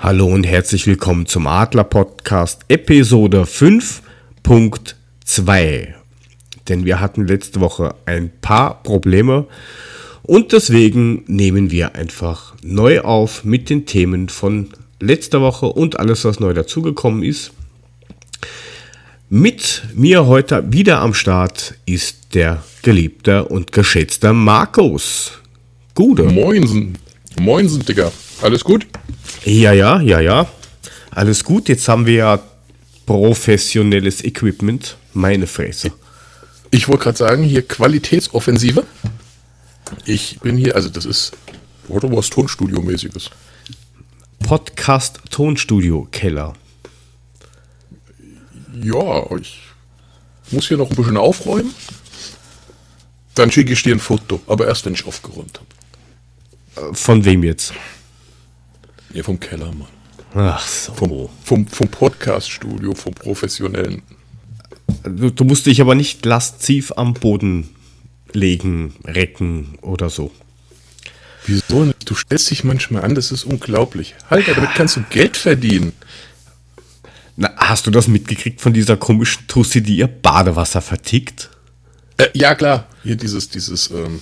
Hallo und herzlich willkommen zum Adler Podcast Episode 5.2. Denn wir hatten letzte Woche ein paar Probleme und deswegen nehmen wir einfach neu auf mit den Themen von letzter Woche und alles, was neu dazugekommen ist. Mit mir heute wieder am Start ist der geliebte und geschätzte Markus. Gute. Moinsen. Moinsen, Digga. Alles gut? Ja, ja, ja, ja. Alles gut. Jetzt haben wir ja professionelles Equipment. Meine Fresse. Ich wollte gerade sagen, hier Qualitätsoffensive. Ich bin hier, also das ist, oder was Tonstudio-mäßiges. Podcast Tonstudio Keller. Ja, ich muss hier noch ein bisschen aufräumen. Dann schicke ich dir ein Foto, aber erst wenn ich aufgeräumt habe. Von wem jetzt? Ja, vom Keller, Mann. Ach so. Vom, vom, vom Podcast-Studio, vom professionellen. Du, du, musst dich aber nicht lasziv am Boden legen, recken oder so. Wieso? Du stellst dich manchmal an, das ist unglaublich. Alter, damit kannst du Geld verdienen. Na, hast du das mitgekriegt von dieser komischen Tussi, die ihr Badewasser vertickt? Äh, ja, klar. Hier dieses, dieses, ähm,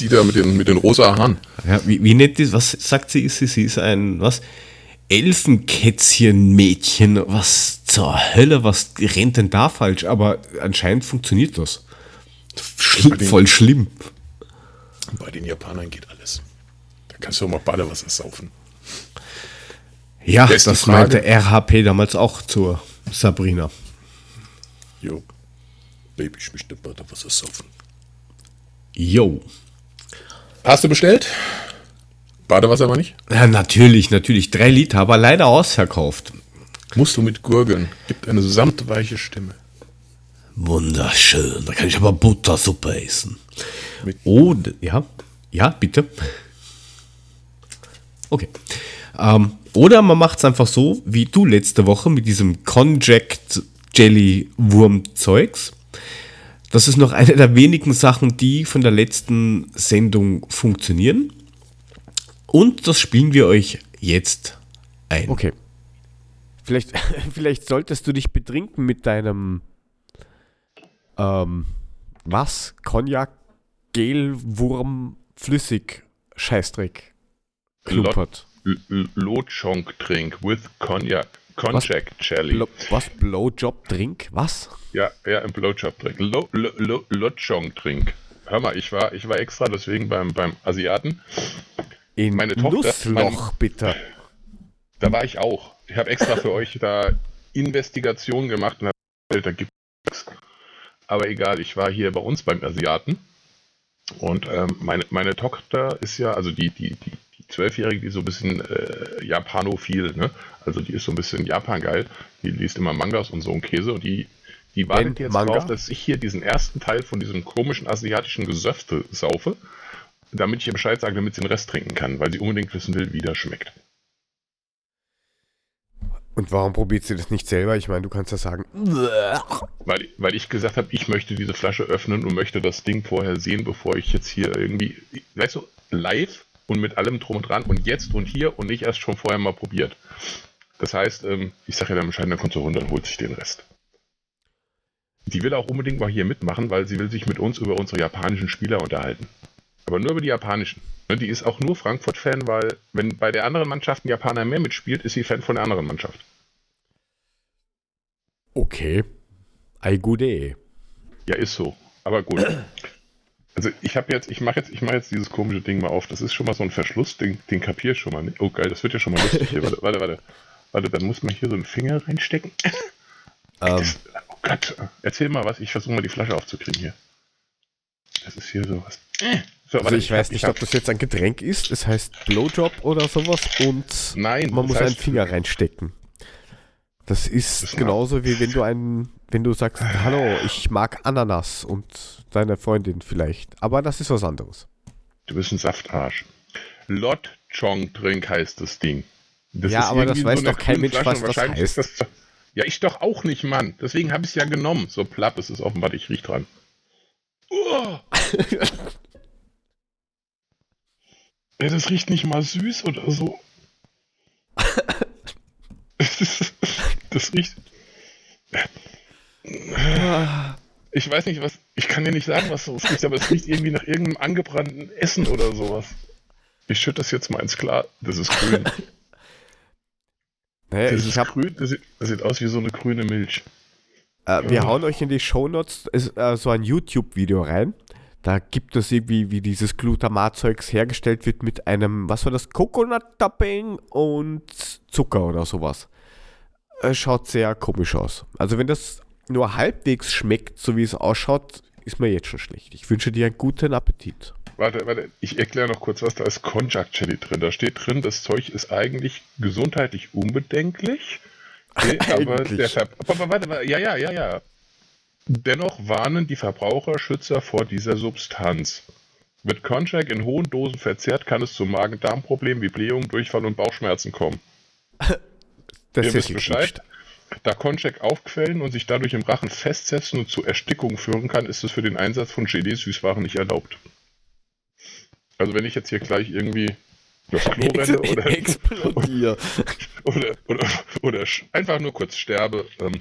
die da mit den, mit den rosa Haaren. Ja, wie, wie nennt die, was sagt sie, ist sie? Sie ist ein, was? Elfenkätzchen-Mädchen. Was zur Hölle, was rennt denn da falsch? Aber anscheinend funktioniert das. Schlimm, den, voll schlimm. Bei den Japanern geht alles. Da kannst du auch mal Badewasser saufen. Ja, das, das meinte RHP damals auch zur Sabrina. Jo. Baby, ich möchte Badewasser saufen. Jo. Hast du bestellt? Badewasser aber nicht? Ja, natürlich, natürlich. Drei Liter, aber leider ausverkauft. Musst du mit Gurgeln. Gibt eine samtweiche Stimme. Wunderschön. Da kann ich aber Buttersuppe essen. Mit oh, ja. Ja, bitte. Okay. Ähm, oder man macht es einfach so, wie du letzte Woche mit diesem Conjact Jelly Wurm Zeugs. Das ist noch eine der wenigen Sachen, die von der letzten Sendung funktionieren. Und das spielen wir euch jetzt ein. Okay. Vielleicht, vielleicht solltest du dich betrinken mit deinem ähm, was? Cognac, Gel, Wurm, Flüssig, Scheißdreck. Klumpert. Lochonk-Trink with Cognac. Cognac Jelly. Blo was? Blowjob-Drink? Was? Ja, ja, ein Blowjob-Drink. Lo, lo, lo, Lochonk-Trink. Hör mal, ich war, ich war extra deswegen beim, beim Asiaten. In meine Tochter, Nussloch, mein, bitte. Da war ich auch. Ich habe extra für euch da Investigationen gemacht und habe da gibt es. Aber egal, ich war hier bei uns beim Asiaten. Und ähm, meine, meine Tochter ist ja, also die, die, die, Zwölfjährige, die so ein bisschen äh, Japanophil, ne? Also die ist so ein bisschen Japan geil. Die liest immer Mangas und so ein Käse und die, die wartet jetzt Manga? drauf, dass ich hier diesen ersten Teil von diesem komischen asiatischen Gesöfte saufe, damit ich ihr Bescheid sage, damit sie den Rest trinken kann, weil sie unbedingt wissen will, wie das schmeckt. Und warum probiert sie das nicht selber? Ich meine, du kannst ja sagen. Weil, weil ich gesagt habe, ich möchte diese Flasche öffnen und möchte das Ding vorher sehen, bevor ich jetzt hier irgendwie, weißt du, live und mit allem drum und dran und jetzt und hier und nicht erst schon vorher mal probiert. Das heißt, ähm, ich sage ja dann Bescheid, dann kommt sie runter und holt sich den Rest. Die will auch unbedingt mal hier mitmachen, weil sie will sich mit uns über unsere japanischen Spieler unterhalten. Aber nur über die japanischen. Ne, die ist auch nur Frankfurt-Fan, weil wenn bei der anderen Mannschaft ein Japaner mehr mitspielt, ist sie Fan von der anderen Mannschaft. Okay. Ei gute. Ja, ist so. Aber gut. Also ich habe jetzt, ich mache jetzt, ich mache jetzt dieses komische Ding mal auf. Das ist schon mal so ein Verschluss, den, den kapier ich schon mal nicht. Oh geil, das wird ja schon mal lustig hier. Warte, warte, warte. Warte, dann muss man hier so einen Finger reinstecken. Um. Das, oh Gott, erzähl mal was. Ich versuche mal die Flasche aufzukriegen hier. Das ist hier sowas. So, also ich, weiß nicht, ob das jetzt ein Getränk ist. Es heißt Blowjob oder sowas und Nein, man muss heißt, einen Finger reinstecken. Das ist genauso wie wenn du einen, wenn du sagst, hallo, ich mag Ananas und deine Freundin vielleicht. Aber das ist was anderes. Du bist ein Saftarsch. Lot Chong Drink heißt das Ding. Das ja, aber das weiß so doch kein Mensch, was das heißt. Das, ja, ich doch auch nicht, Mann. Deswegen habe ich es ja genommen. So platt ist es offenbar, ich riech dran. Oh. ja, das riecht nicht mal süß oder so. Das riecht. Ich weiß nicht, was. Ich kann dir nicht sagen, was es riecht, aber es riecht irgendwie nach irgendeinem angebrannten Essen oder sowas. Ich schütte das jetzt mal ins Klar. Das ist grün. Naja, Das ich ist hab, grün. Das sieht, das sieht aus wie so eine grüne Milch. äh, wir Ja. hauen euch in die Shownotes äh, so ein YouTube-Video rein. Da gibt es irgendwie, wie dieses Glutamatzeugs hergestellt wird mit einem, was war das, Coconut-Topping und Zucker oder sowas. Äh, schaut sehr komisch aus. Also wenn das nur halbwegs schmeckt, so wie es ausschaut, ist mir jetzt schon schlecht. Ich wünsche dir einen guten Appetit. Warte, warte, ich erkläre noch kurz was. Da ist Konjac Chili drin. Da steht drin, das Zeug ist eigentlich gesundheitlich unbedenklich. Okay, aber Ver aber warte, warte, ja, ja, ja, ja. Dennoch warnen die Verbraucherschützer vor dieser Substanz. Wird Konjac in hohen Dosen verzehrt, kann es zu Magen-Darm-Problemen wie Blähungen, Durchfall und Bauchschmerzen kommen. Das Ihr wisst Bescheid. Da Konjac aufquellen und sich dadurch im Rachen festsetzen und zu Erstickung führen kann, ist es für den Einsatz von Gelee-Süßwaren nicht erlaubt. Also wenn ich jetzt hier gleich irgendwie das Klo renne oder, oder, oder, oder sch- einfach nur kurz sterbe, ähm,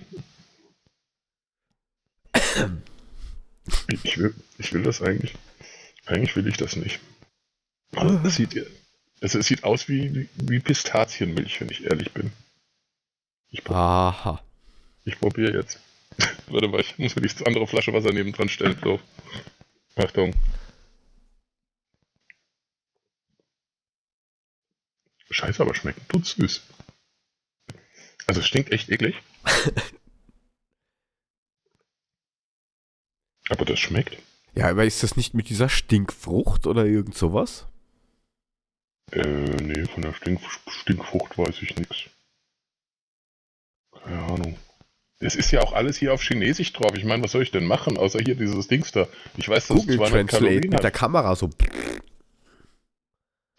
ich, will, ich will das eigentlich. Eigentlich will ich das nicht. Aber es sieht, es, es sieht aus wie, wie Pistazienmilch, wenn ich ehrlich bin. Ich, Aha. ich probiere jetzt. Warte mal, ich muss mir die andere Flasche Wasser neben dran stellen. So. Achtung. Scheiße, aber schmeckt tut süß. Also es stinkt echt eklig. aber das schmeckt. Ja, aber ist das nicht mit dieser Stinkfrucht oder irgend sowas? Äh, nee, von der Stink Stinkfrucht weiß ich nichts. Keine Ahnung. Es ist ja auch alles hier auf Chinesisch drauf. Ich meine, was soll ich denn machen, außer hier dieses Dings da? Ich weiß, dass es Google 200 Translate Kalorien mit der. Kamera so.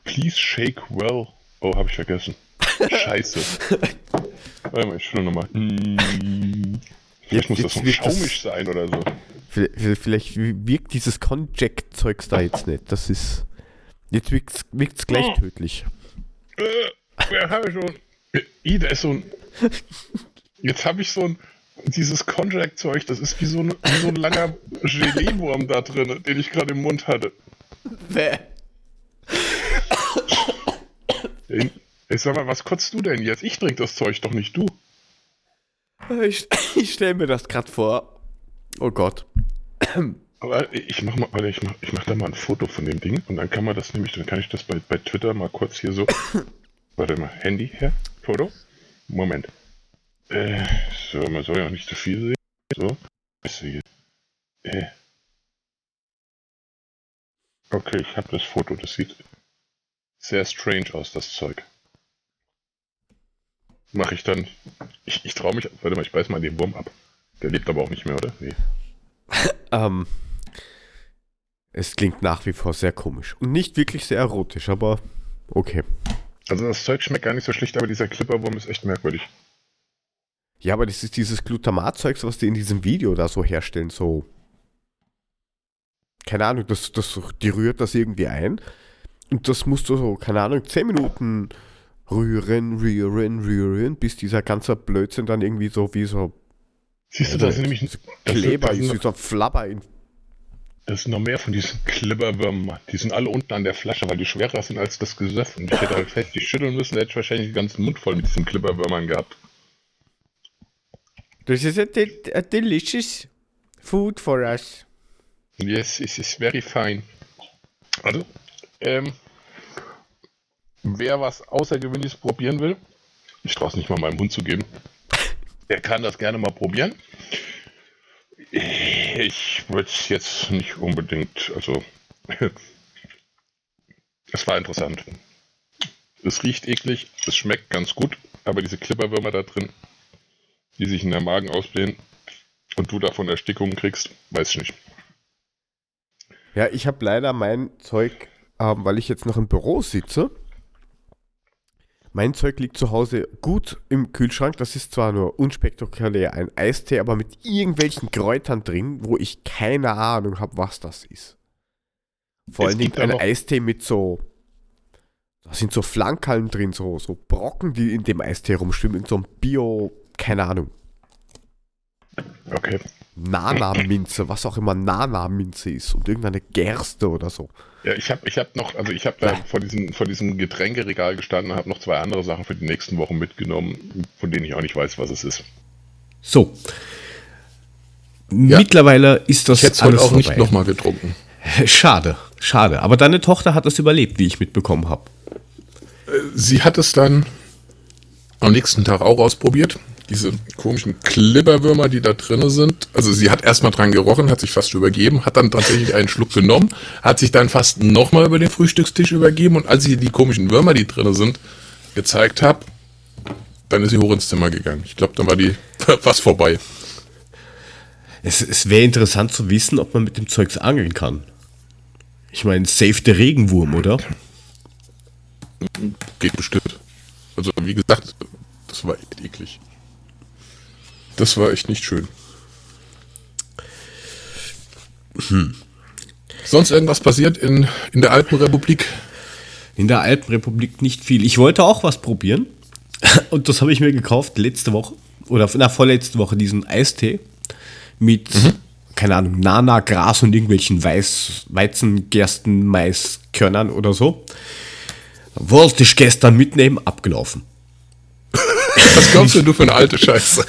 Please shake well. Oh, habe ich vergessen. Scheiße. Warte mal, ich schau nochmal. Vielleicht Jetzt- muss das so wird das- schaumisch sein oder so. Vielleicht, vielleicht wirkt dieses Conjack-Zeugs da jetzt nicht. Das ist. Jetzt wirkt's, wirkt's gleich Oh. tödlich. Äh, ja, habe ich schon. I, da ist so ein. Jetzt habe ich so ein. Dieses Konjac-Zeug, das ist wie so, ein, wie so ein langer Gelee-Wurm da drin, den ich gerade im Mund hatte. Ey, Ich sag mal, was kotzt du denn jetzt? Ich trink das Zeug doch nicht du. Ich, ich stelle mir das gerade vor. Oh Gott. Aber ich mach mal, warte, ich mach, ich mach da mal ein Foto von dem Ding und dann kann man das nämlich, dann kann ich das bei, bei Twitter mal kurz hier so. warte mal, Handy her, Foto. Moment. Äh, so, man soll ja auch nicht zu viel sehen. So. Ist hier. Äh. Okay, ich habe das Foto, das sieht sehr strange aus, das Zeug. Mache ich dann. Ich, ich traue mich. Warte mal, ich beiß mal den Wurm ab. Der lebt aber auch nicht mehr, oder? Nee. Ähm, es klingt nach wie vor sehr komisch. Und nicht wirklich sehr erotisch, aber okay. Also das Zeug schmeckt gar nicht so schlecht, aber dieser Clipperwurm ist echt merkwürdig. Ja, aber das ist dieses Glutamatzeugs, was die in diesem Video da so herstellen, so. Keine Ahnung, das, das, die rührt das irgendwie ein. Und das musst du so, keine Ahnung, 10 Minuten rühren, rühren, rühren, bis dieser ganze Blödsinn dann irgendwie so wie so Siehst du, das ist nämlich das Kleber ist, ist, das, wie ist so Flabber in das ist noch mehr von diesen Clipperwürmern. Die sind alle unten an der Flasche, weil die schwerer sind als das Gesöff. Und ich hätte halt fest die schütteln müssen, hätte ich wahrscheinlich den ganzen Mund voll mit diesen Clipperwürmern gehabt. This is a, de a delicious food for us. Yes, it is very fine. Also, ähm, wer was Außergewöhnliches probieren will, ich traue es nicht mal meinem Hund zu geben, der kann das gerne mal probieren. Ich würde es jetzt nicht unbedingt, also, es war interessant. Es riecht eklig, es schmeckt ganz gut, aber diese Klipperwürmer da drin, die sich in der Magen ausblähen und du davon Erstickungen kriegst, weiß ich nicht. Ja, ich habe leider mein Zeug, ähm, weil ich jetzt noch im Büro sitze. Mein Zeug liegt zu Hause gut im Kühlschrank. Das ist zwar nur unspektakulär ein Eistee, aber mit irgendwelchen Kräutern drin, wo ich keine Ahnung habe, was das ist. Vor Es allen Dingen ein Eistee mit so. Da sind so Flankerln drin, so, so Brocken, die in dem Eistee rumschwimmen, in so einem Bio, keine Ahnung. Okay. Nana-Minze, was auch immer Nana-Minze ist und irgendeine Gerste oder so. Ja, ich habe ich hab noch, also ich habe da vor diesem, vor diesem Getränkeregal gestanden und habe noch zwei andere Sachen für die nächsten Wochen mitgenommen, von denen ich auch nicht weiß, was es ist. So. Mittlerweile ist das Ich hätte es heute auch nicht nochmal getrunken. Schade, schade. Aber deine Tochter hat es überlebt, wie ich mitbekommen habe. Sie hat es dann am nächsten Tag auch ausprobiert. Diese komischen Klibberwürmer, die da drin sind. Also sie hat erstmal dran gerochen, hat sich fast übergeben, hat dann tatsächlich einen Schluck genommen, hat sich dann fast nochmal über den Frühstückstisch übergeben und als sie die komischen Würmer, die drin sind, gezeigt habe, dann ist sie hoch ins Zimmer gegangen. Ich glaube, dann war die fast vorbei. Es, es wäre interessant zu wissen, ob man mit dem Zeugs angeln kann. Ich meine, safe der Regenwurm, oder? Geht bestimmt. Also, wie gesagt, das war echt eklig. Das war echt nicht schön. Hm. Sonst irgendwas passiert in, in der Alpenrepublik? In der Alpenrepublik nicht viel. Ich wollte auch was probieren. Und das habe ich mir gekauft letzte Woche. Oder na, vorletzte Woche, diesen Eistee. Mit, mhm. keine Ahnung, Nana, Gras und irgendwelchen Weiß, Weizen, Gersten, Maiskörnern oder so. Wollte ich gestern mitnehmen, abgelaufen. Was glaubst du, du für eine alte Scheiße?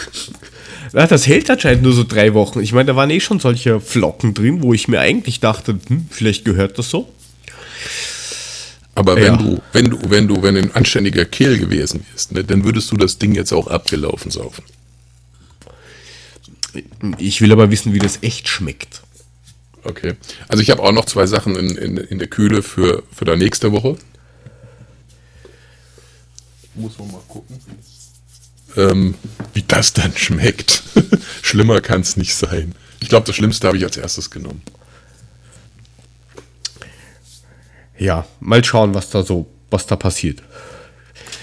Ja, das hält anscheinend nur so drei Wochen. Ich meine, da waren eh schon solche Flocken drin, wo ich mir eigentlich dachte, hm, vielleicht gehört das so. Aber wenn ja. du, wenn du, wenn du, wenn du ein anständiger Kehl gewesen wärst, ne, dann würdest du das Ding jetzt auch abgelaufen saufen. Ich will aber wissen, wie das echt schmeckt. Okay. Also ich habe auch noch zwei Sachen in, in, in der Kühle für, für da nächste Woche. Muss man mal gucken. Ähm, wie das dann schmeckt. Schlimmer kann es nicht sein. Ich glaube, das Schlimmste habe ich als erstes genommen. Ja, mal schauen, was da so, was da passiert.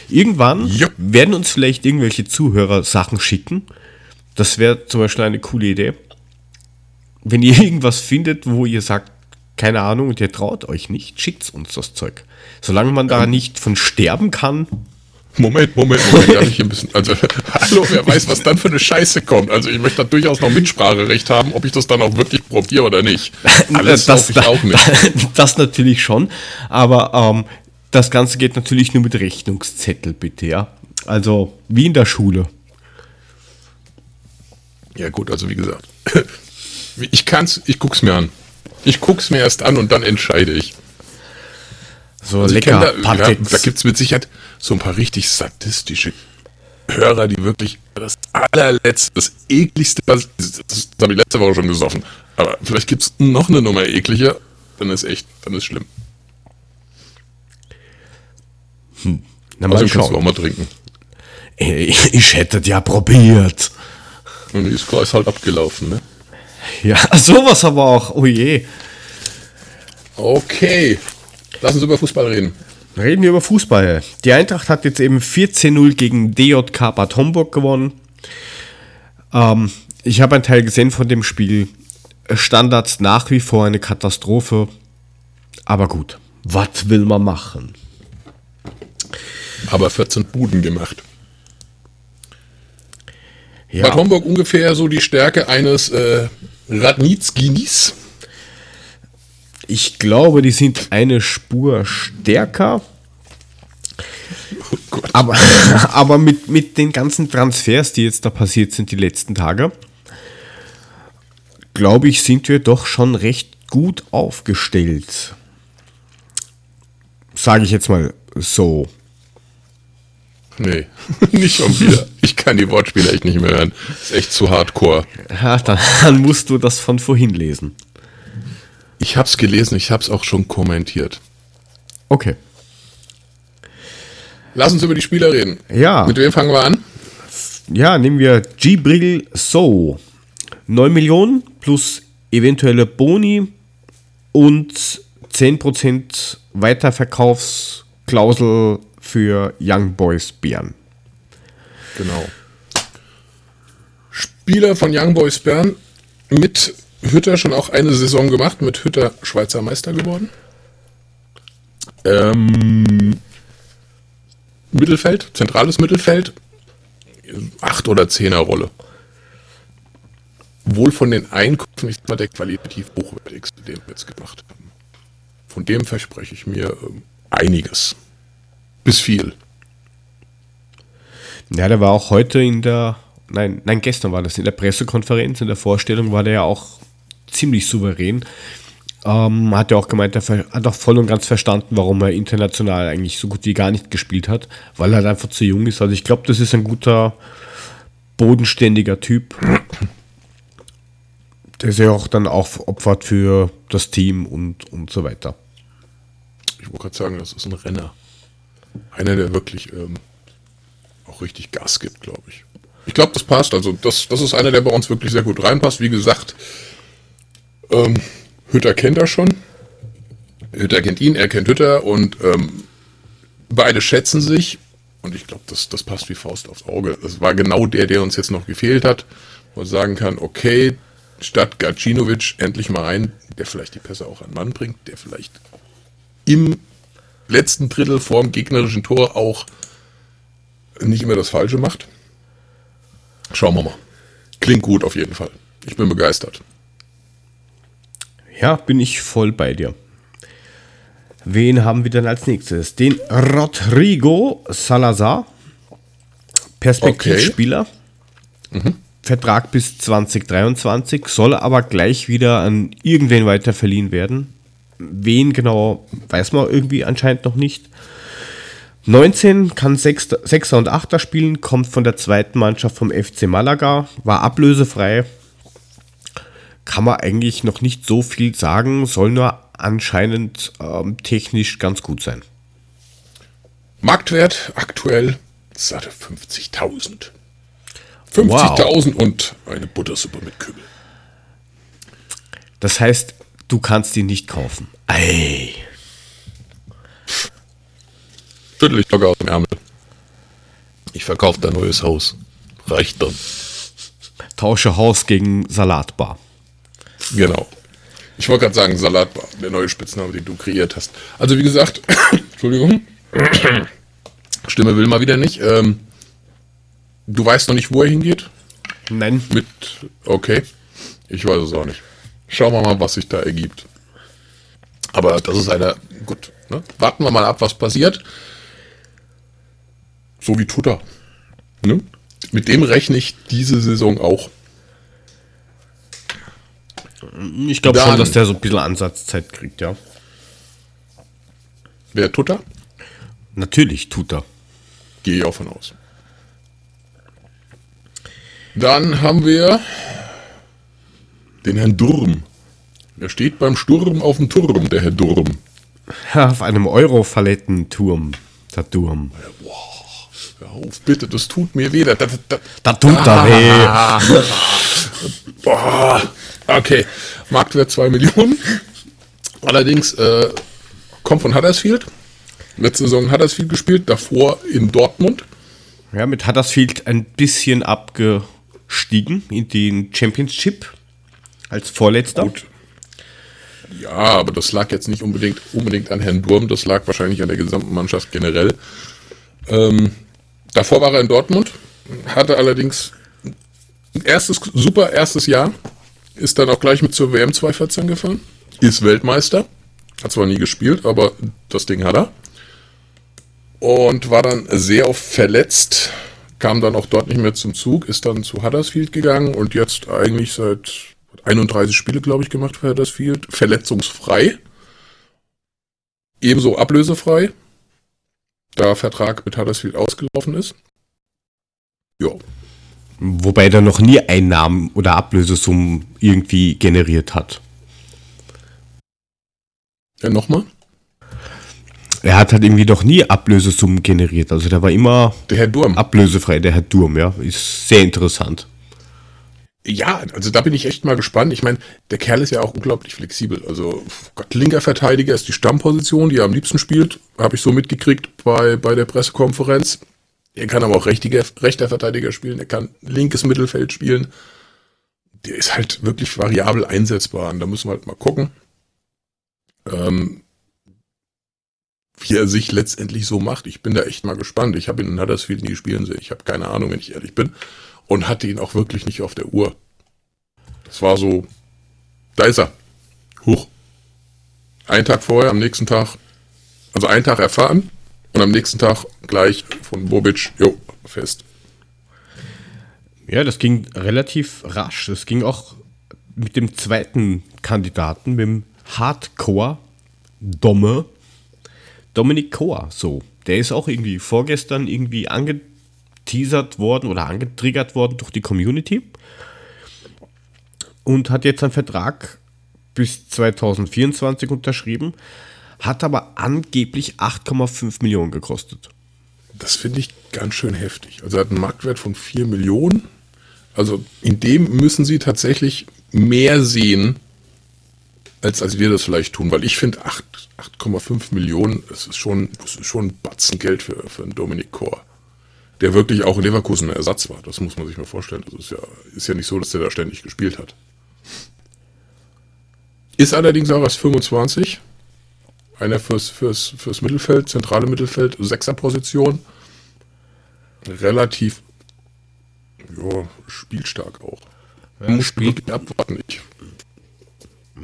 Irgendwann ja. werden uns vielleicht irgendwelche Zuhörer Sachen schicken. Das wäre zum Beispiel eine coole Idee. Wenn ihr irgendwas findet, wo ihr sagt, keine Ahnung, und ihr traut euch nicht, schickt uns das Zeug. Solange man da ähm. nicht von sterben kann, Moment, Moment, Moment, darf ich ein bisschen, also, hallo, wer weiß, was dann für eine Scheiße kommt. Also, ich möchte da durchaus noch Mitspracherecht haben, ob ich das dann auch wirklich probiere oder nicht. Alles das, ich auch nicht. Das natürlich schon, aber ähm, das Ganze geht natürlich nur mit Rechnungszettel, bitte, ja. Also, wie in der Schule. Ja, gut, also wie gesagt, ich kann's, ich guck's mir an. Ich guck's mir erst an und dann entscheide ich. So also lecker. Da, ja, da gibt es mit Sicherheit so ein paar richtig sadistische Hörer, die wirklich das allerletzte, das ekligste, das, das habe ich letzte Woche schon gesoffen. Aber vielleicht gibt es noch eine Nummer ekliger, dann ist echt, dann ist schlimm. Hm. Na, mal kannst du auch mal trinken. Ich, ich hätte ja probiert. Und die ist halt abgelaufen, ne? Ja, sowas aber auch. Oh je. Okay. Lass uns über Fußball reden. Reden wir über Fußball. Die Eintracht hat jetzt eben 14-0 gegen DJK Bad Homburg gewonnen. Ähm, ich habe einen Teil gesehen von dem Spiel. Standards nach wie vor eine Katastrophe. Aber gut, was will man machen? Aber 14 Buden gemacht. Ja. Bad Homburg ungefähr so die Stärke eines äh, Radnitz-Ginis. Ich glaube, die sind eine Spur stärker. Oh aber aber mit, mit den ganzen Transfers, die jetzt da passiert sind die letzten Tage, glaube ich, sind wir doch schon recht gut aufgestellt. Sage ich jetzt mal so. Nee, nicht schon wieder. Ich kann die Wortspiele echt nicht mehr hören. Ist echt zu hardcore. Ja, dann musst du das von vorhin lesen. Ich habe es gelesen, ich habe es auch schon kommentiert. Okay. Lass uns über die Spieler reden. Ja. Mit wem fangen wir an? Ja, nehmen wir Gibril So. 9 Millionen plus eventuelle Boni und 10% Weiterverkaufsklausel für Young Boys Bern. Genau. Spieler von Young Boys Bern mit Hütter schon auch eine Saison gemacht, mit Hütter Schweizer Meister geworden. Ähm, Mittelfeld, zentrales Mittelfeld. 8 oder 10er Rolle. Wohl von den Einkünften nicht mal der qualitativ hochwertigste, den wir jetzt gemacht haben. Von dem verspreche ich mir ähm, einiges. Bis viel. Ja, der war auch heute in der, nein, nein, gestern war das, in der Pressekonferenz, in der Vorstellung war der ja auch ziemlich souverän. Ähm, hat ja auch gemeint, er hat auch voll und ganz verstanden, warum er international eigentlich so gut wie gar nicht gespielt hat, weil er halt einfach zu jung ist. Also ich glaube, das ist ein guter, bodenständiger Typ, der sich auch dann auch opfert für das Team und, und so weiter. Ich wollte gerade sagen, das ist ein Renner. Einer, der wirklich ähm, auch richtig Gas gibt, glaube ich. Ich glaube, das passt. Also das, das ist einer, der bei uns wirklich sehr gut reinpasst. Wie gesagt, ähm, Hütter kennt er schon. Hütter kennt ihn, er kennt Hütter und ähm, beide schätzen sich. Und ich glaube, das, das passt wie Faust aufs Auge. Das war genau der, der uns jetzt noch gefehlt hat, wo man sagen kann, okay, statt Gacinovic endlich mal ein, der vielleicht die Pässe auch an Mann bringt, der vielleicht im letzten Drittel vorm gegnerischen Tor auch nicht immer das Falsche macht. Schauen wir mal. Klingt gut auf jeden Fall. Ich bin begeistert. Ja, bin ich voll bei dir. Wen haben wir denn als nächstes? Den Rodrigo Salazar, Perspektivspieler. Okay. Mhm. Vertrag bis 2023, soll aber gleich wieder an irgendwen weiter verliehen werden. Wen genau, weiß man irgendwie anscheinend noch nicht. 19 kann Sechser und Achter spielen, kommt von der zweiten Mannschaft vom FC Malaga, war ablösefrei, kann man eigentlich noch nicht so viel sagen, soll nur anscheinend ähm, technisch ganz gut sein. Marktwert aktuell satte 50.000. 50.000 wow. und eine Buttersuppe mit Kümmel. Das heißt, du kannst ihn nicht kaufen. Ei. Schüttel ich locker aus dem Ärmel. Ich verkaufe dein neues Haus. Reicht dann. Tausche Haus gegen Salatbar. Genau. Ich wollte gerade sagen, Salatbar, der neue Spitzname, den du kreiert hast. Also wie gesagt, Entschuldigung, Stimme will mal wieder nicht. Ähm, du weißt noch nicht, wo er hingeht? Nein. Mit, okay, ich weiß es auch nicht. Schauen wir mal, was sich da ergibt. Aber das ist eine, gut, ne? warten wir mal ab, was passiert. So wie Tutter. Ne? Mit dem rechne ich diese Saison auch. Ich glaube schon, dass der so ein bisschen Ansatzzeit kriegt, ja. Wer tut er? Natürlich tut er. Gehe ich auch von aus. Dann haben wir den Herrn Durm. Er steht beim Sturm auf dem Turm, der Herr Durm. auf einem Euro-Faletten-Turm, der Durm. Boah, hör auf, bitte, das tut mir weh. Da, da, da, da tut er weh. boah. Okay, Marktwert 2 Millionen. Allerdings äh, kommt von Huddersfield. Letzte Saison Huddersfield gespielt, davor in Dortmund. Ja, mit Huddersfield ein bisschen abgestiegen in den Championship als Vorletzter. Gut. Ja, aber das lag jetzt nicht unbedingt, unbedingt an Herrn Durm, das lag wahrscheinlich an der gesamten Mannschaft generell. Ähm, davor war er in Dortmund, hatte allerdings ein erstes, super erstes Jahr, ist dann auch gleich mit zur WM 2014 gefahren. Ist Weltmeister. Hat zwar nie gespielt, aber das Ding hat er. Und war dann sehr oft verletzt. Kam dann auch dort nicht mehr zum Zug. Ist dann zu Huddersfield gegangen und jetzt eigentlich seit 31 Spiele, glaube ich, gemacht für Huddersfield. Verletzungsfrei. Ebenso ablösefrei. Da Vertrag mit Huddersfield ausgelaufen ist. Ja, Wobei er noch nie Einnahmen oder Ablösesummen irgendwie generiert hat. Ja, nochmal? Er hat halt irgendwie noch nie Ablösesummen generiert. Also der war immer der Herr Durm. ablösefrei, der Herr Durm, ja. Ist sehr interessant. Ja, also da bin ich echt mal gespannt. Ich meine, der Kerl ist ja auch unglaublich flexibel. Also Gott, linker Verteidiger ist die Stammposition, die er am liebsten spielt. Habe ich so mitgekriegt bei, bei der Pressekonferenz. Er kann aber auch rechtiger, rechter Verteidiger spielen, er kann linkes Mittelfeld spielen. Der ist halt wirklich variabel einsetzbar und da müssen wir halt mal gucken. Ähm, wie er sich letztendlich so macht. Ich bin da echt mal gespannt. Ich habe ihn in Huddersfield nie spielen sehen. Ich habe keine Ahnung, wenn ich ehrlich bin. Und hatte ihn auch wirklich nicht auf der Uhr. Das war so, da ist er. Huch. Einen Tag vorher, am nächsten Tag, also einen Tag erfahren und am nächsten Tag gleich von Bobic, jo, fest. Ja, das ging relativ rasch. Das ging auch mit dem zweiten Kandidaten, mit dem Hardcore-Domme, Dominik Koa, so. Der ist auch irgendwie vorgestern irgendwie angeteasert worden oder angetriggert worden durch die Community und hat jetzt einen Vertrag bis 2024 unterschrieben, hat aber angeblich 8,5 Millionen gekostet. Das finde ich ganz schön heftig. Also hat einen Marktwert von 4 Millionen. Also in dem müssen sie tatsächlich mehr sehen, als, als wir das vielleicht tun. Weil ich finde 8,5 Millionen, das ist schon, das ist schon ein Batzen Geld für, für einen Dominik Kor. Der wirklich auch in Leverkusen ein Ersatz war. Das muss man sich mal vorstellen. Das ist ja, ist ja nicht so, dass der da ständig gespielt hat. Ist allerdings auch erst 25. Einer fürs, fürs, fürs Mittelfeld, zentrale Mittelfeld, Sechserposition. Relativ ja, spielstark auch. Ja, Muss spielt abwarten. Ich.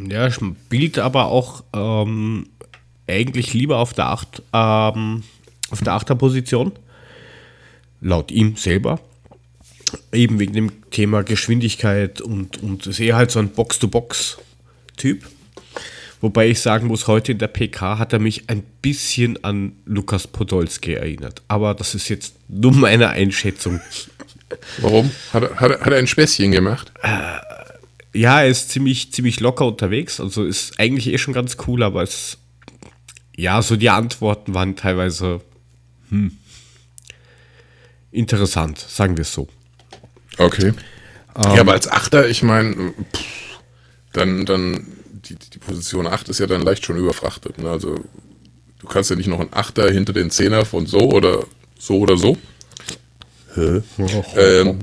Ja, spielt aber auch ähm, eigentlich lieber auf der, Acht, ähm, auf der Achterposition. Laut ihm selber. Eben wegen dem Thema Geschwindigkeit und, und ist eher halt so ein Box-to-Box-Typ. Wobei ich sagen muss, heute in der PK hat er mich ein bisschen an Lukas Podolski erinnert. Aber das ist jetzt nur meine Einschätzung. Warum? Hat er, hat er, hat er ein Späßchen gemacht? Äh, ja, er ist ziemlich, ziemlich locker unterwegs. Also ist eigentlich eh schon ganz cool, aber es. Ja, so die Antworten waren teilweise hm, interessant, sagen wir es so. Okay. Ähm, ja, aber als Achter, ich meine, dann, dann die, die Position 8 ist ja dann leicht schon überfrachtet. Ne? Also du kannst ja nicht noch einen Achter hinter den Zehner von so oder so oder so. Hä? ähm,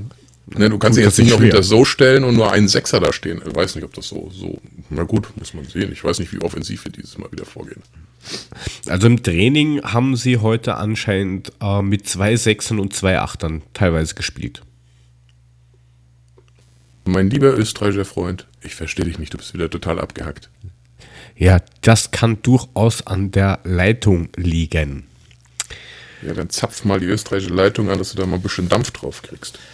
ne, du kannst dich jetzt nicht noch hinter so stellen und nur einen Sechser da stehen. Ich weiß nicht, ob das so, so, na gut, muss man sehen. Ich weiß nicht, wie offensiv wir dieses Mal wieder vorgehen. Also im Training haben sie heute anscheinend äh, mit zwei Sechsern und zwei Achtern teilweise gespielt. Mein lieber österreichischer Freund, ich verstehe dich nicht, du bist wieder total abgehackt. Ja, das kann durchaus an der Leitung liegen. Ja, dann zapf mal die österreichische Leitung an, dass du da mal ein bisschen Dampf drauf kriegst.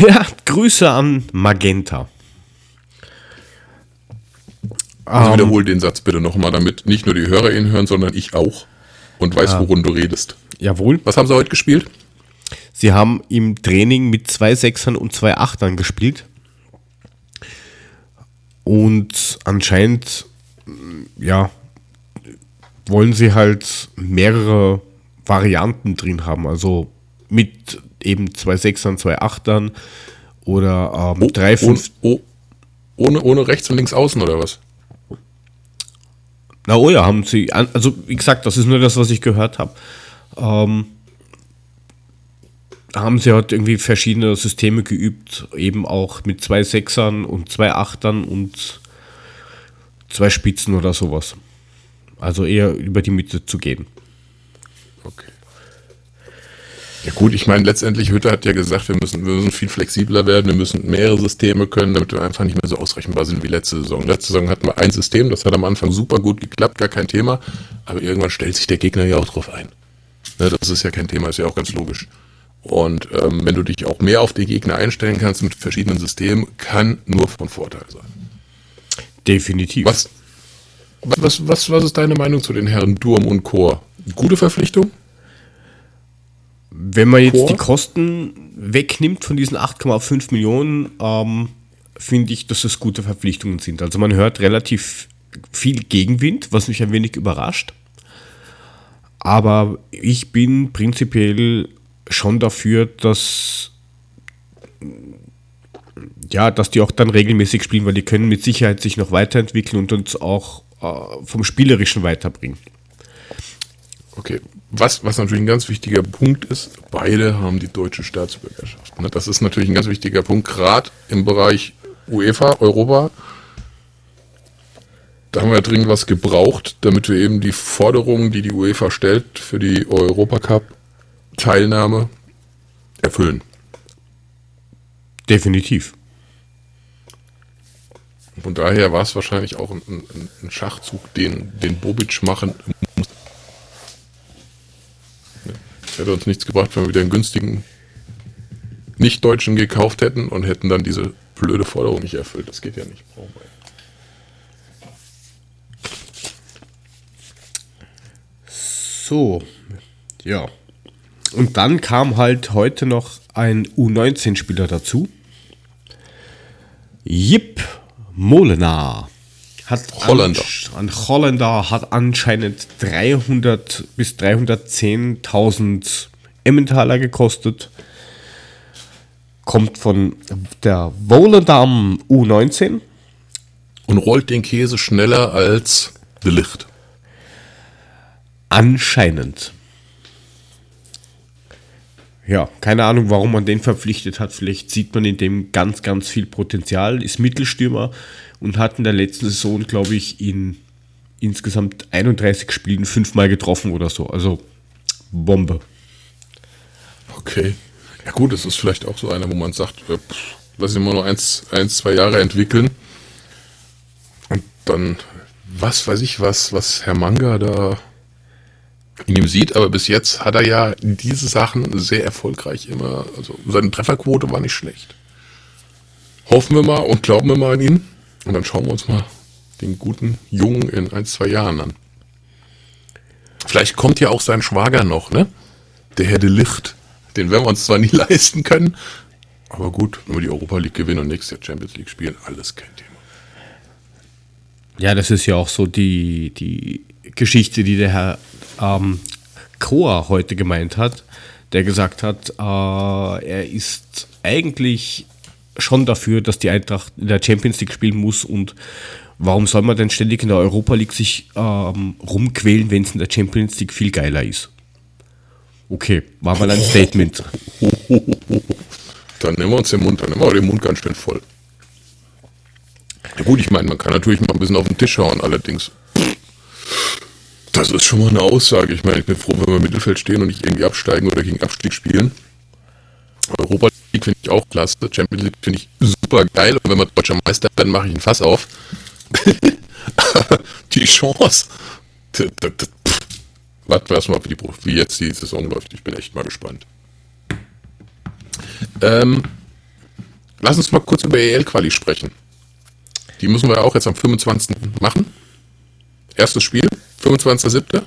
Ja, Grüße an Magenta. Also um, ähm, wiederhol den Satz bitte nochmal, damit nicht nur die Hörer ihn hören, sondern ich auch und weiß, ja. worum du redest. Jawohl. Was haben sie heute gespielt? Sie haben im Training mit zwei Sechsern und zwei Achtern gespielt. Und anscheinend, ja, wollen sie halt mehrere Varianten drin haben. Also mit eben zwei Sechsern, zwei Achtern oder ähm, oh, drei, fünf. Oh, ohne, ohne rechts und links außen oder was? Na oh ja, haben sie, also wie gesagt, das ist nur das, was ich gehört habe. Ähm, haben sie halt irgendwie verschiedene Systeme geübt, eben auch mit zwei Sechsern und zwei Achtern und zwei Spitzen oder sowas. Also eher über die Mitte zu gehen. Okay. Ja gut, ich meine, letztendlich Hütte hat ja gesagt, wir müssen, wir müssen viel flexibler werden, wir müssen mehrere Systeme können, damit wir einfach nicht mehr so ausrechenbar sind wie letzte Saison. Letzte Saison hatten wir ein System, das hat am Anfang super gut geklappt, gar kein Thema, aber irgendwann stellt sich der Gegner ja auch drauf ein. Ne, das ist ja kein Thema, ist ja auch ganz logisch. Und ähm, wenn du dich auch mehr auf die Gegner einstellen kannst mit verschiedenen Systemen, kann nur von Vorteil sein. Definitiv. Was, was, was, was ist deine Meinung zu den Herren Durm und Chor? Gute Verpflichtung? Wenn man jetzt Chor? die Kosten wegnimmt von diesen 8,5 Millionen, ähm, finde ich, dass es gute Verpflichtungen sind. Also man hört relativ viel Gegenwind, was mich ein wenig überrascht. Aber ich bin prinzipiell schon dafür, dass ja, dass die auch dann regelmäßig spielen, weil die können mit Sicherheit sich noch weiterentwickeln und uns auch äh, vom Spielerischen weiterbringen. Okay, was, was natürlich ein ganz wichtiger Punkt ist, beide haben die deutsche Staatsbürgerschaft. Ne? Das ist natürlich ein ganz wichtiger Punkt, gerade im Bereich UEFA, Europa. da haben wir dringend was gebraucht, damit wir eben die Forderungen, die die UEFA stellt für die Europacup-Teilnahme erfüllen. Definitiv. Von daher war es wahrscheinlich auch ein, ein, ein Schachzug, den, den Bobic machen muss. Hätte uns nichts gebracht, wenn wir wieder einen günstigen Nicht-Deutschen gekauft hätten und hätten dann diese blöde Forderung nicht erfüllt. Das geht ja nicht. So, ja. Und dann kam halt heute noch ein U19-Spieler dazu. Jip Molenaar. Hat Holländer. Ein Holländer hat anscheinend 300 bis 310.000 Emmentaler gekostet. Kommt von der Volendam U19. Und rollt den Käse schneller als De Licht. Anscheinend. Ja, keine Ahnung, warum man den verpflichtet hat. Vielleicht sieht man in dem ganz, ganz viel Potenzial. Ist Mittelstürmer und hat in der letzten Saison, glaube ich, in insgesamt 31 Spielen fünfmal getroffen oder so. Also Bombe. Okay. Ja gut, es ist vielleicht auch so einer, wo man sagt, pff, lass ihn mal nur eins, eins, zwei Jahre entwickeln. Und dann, was weiß ich was, was Herr Manga da in ihm sieht, aber bis jetzt hat er ja diese Sachen sehr erfolgreich immer, also seine Trefferquote war nicht schlecht. Hoffen wir mal und glauben wir mal an ihn und dann schauen wir uns mal den guten Jungen in ein, zwei Jahren an. Vielleicht kommt ja auch sein Schwager noch, ne? Der Herr de Licht. Den werden wir uns zwar nie leisten können, aber gut, wenn wir die Europa League gewinnen und nächstes Jahr Champions League spielen, alles kein Thema. Ja, das ist ja auch so die, die Geschichte, die der Herr ähm, Koa heute gemeint hat, der gesagt hat, äh, er ist eigentlich schon dafür, dass die Eintracht in der Champions League spielen muss und warum soll man denn ständig in der Europa League sich ähm, rumquälen, wenn es in der Champions League viel geiler ist? Okay, war mal ein Statement. Dann nehmen wir uns den Mund, dann nehmen wir den Mund ganz schön voll. Ja gut, ich meine, man kann natürlich mal ein bisschen auf den Tisch hauen, allerdings. Das ist schon mal eine Aussage. Ich meine, ich bin froh, wenn wir im Mittelfeld stehen und nicht irgendwie absteigen oder gegen Abstieg spielen. Europa League finde ich auch klasse. Champions League finde ich super geil. Und wenn wir deutscher Meister werden, mache ich ein Fass auf. die Chance. Warten wir erstmal, wie, die, wie jetzt die Saison läuft. Ich bin echt mal gespannt. Ähm, lass uns mal kurz über EL-Quali sprechen. Die müssen wir auch jetzt am 25. machen. Erstes Spiel, 25.07.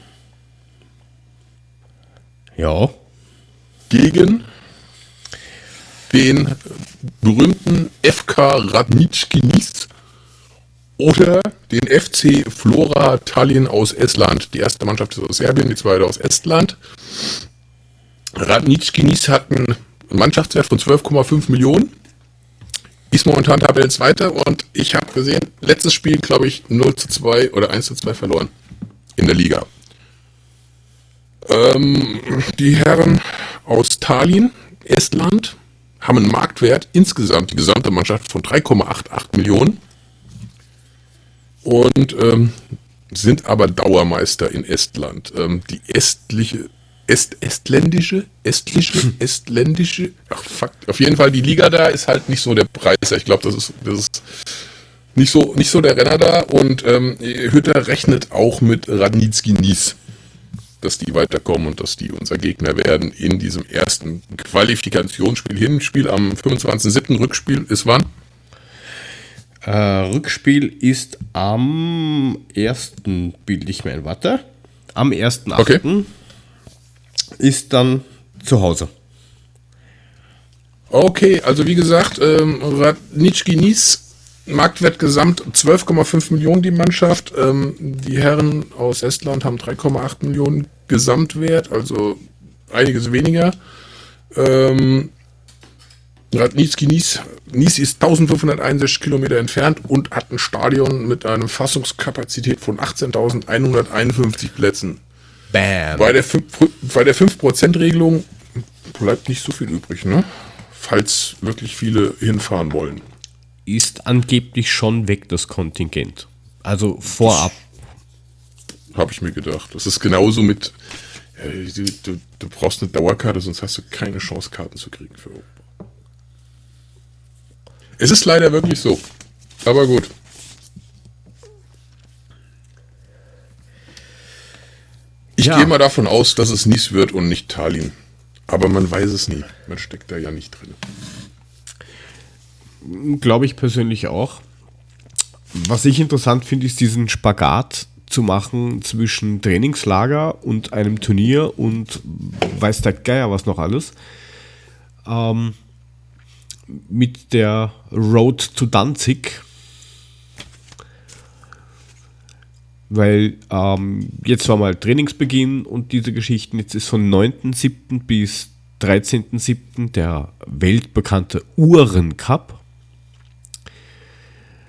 Ja, gegen den berühmten FK Radnitschki Nis oder den FC Flora Tallinn aus Estland. Die erste Mannschaft ist aus Serbien, die zweite aus Estland. Radnitschki Nis hat einen Mannschaftswert von 12,5 Millionen. Ist momentan Tabellenzweiter und ich habe gesehen, letztes Spiel, glaube ich, 0 zu 2 oder 1 zu 2 verloren in der Liga. Ähm, die Herren aus Tallinn, Estland, haben einen Marktwert insgesamt, die gesamte Mannschaft, von 3,88 Millionen und ähm, sind aber Dauermeister in Estland. Ähm, die estliche, Est, estländische, estlische, estländische, ach fuck, auf jeden Fall die Liga da ist halt nicht so der Preis. Ich glaube, das ist, das ist nicht so, nicht so der Renner da und ähm, Hütter rechnet auch mit Radnitski Nies dass die weiterkommen und dass die unser Gegner werden in diesem ersten Qualifikationsspiel. Hinspiel am 25.07. Rückspiel ist wann? äh, Rückspiel ist am 1. Bild ich mir ein, warte. Am 1.8. Okay. Ist dann zu Hause. Okay, also wie gesagt, ähm, Radnitschki Nies, Marktwert gesamt 12,5 Millionen die Mannschaft. Ähm, die Herren aus Estland haben 3,8 Millionen Gesamtwert, also einiges weniger. Ähm, Radnitski Nies, Nies ist 1561 Kilometer entfernt und hat ein Stadion mit einer Fassungskapazität von 18.151 Plätzen. Bam. Bei der 5%, bei der 5%-Regelung bleibt nicht so viel übrig, ne? Falls wirklich viele hinfahren wollen. Ist angeblich schon weg, das Kontingent. Also vorab. Habe ich mir gedacht. Das ist genauso mit. Du, du, du brauchst eine Dauerkarte, sonst hast du keine Chance, Karten zu kriegen für Europa. Es ist leider wirklich so. Aber gut. Ich Ja. gehe mal davon aus, dass es Nice wird und nicht Tallinn. Aber man weiß es nie. Man steckt da ja nicht drin. Glaube ich persönlich auch. Was ich interessant finde, ist diesen Spagat zu machen zwischen Trainingslager und einem Turnier und weiß der Geier was noch alles. Ähm, mit der Road to Danzig. Weil ähm, jetzt war mal Trainingsbeginn und diese Geschichten. Jetzt ist von 9.7. bis 13.7. der weltbekannte Uhrencup.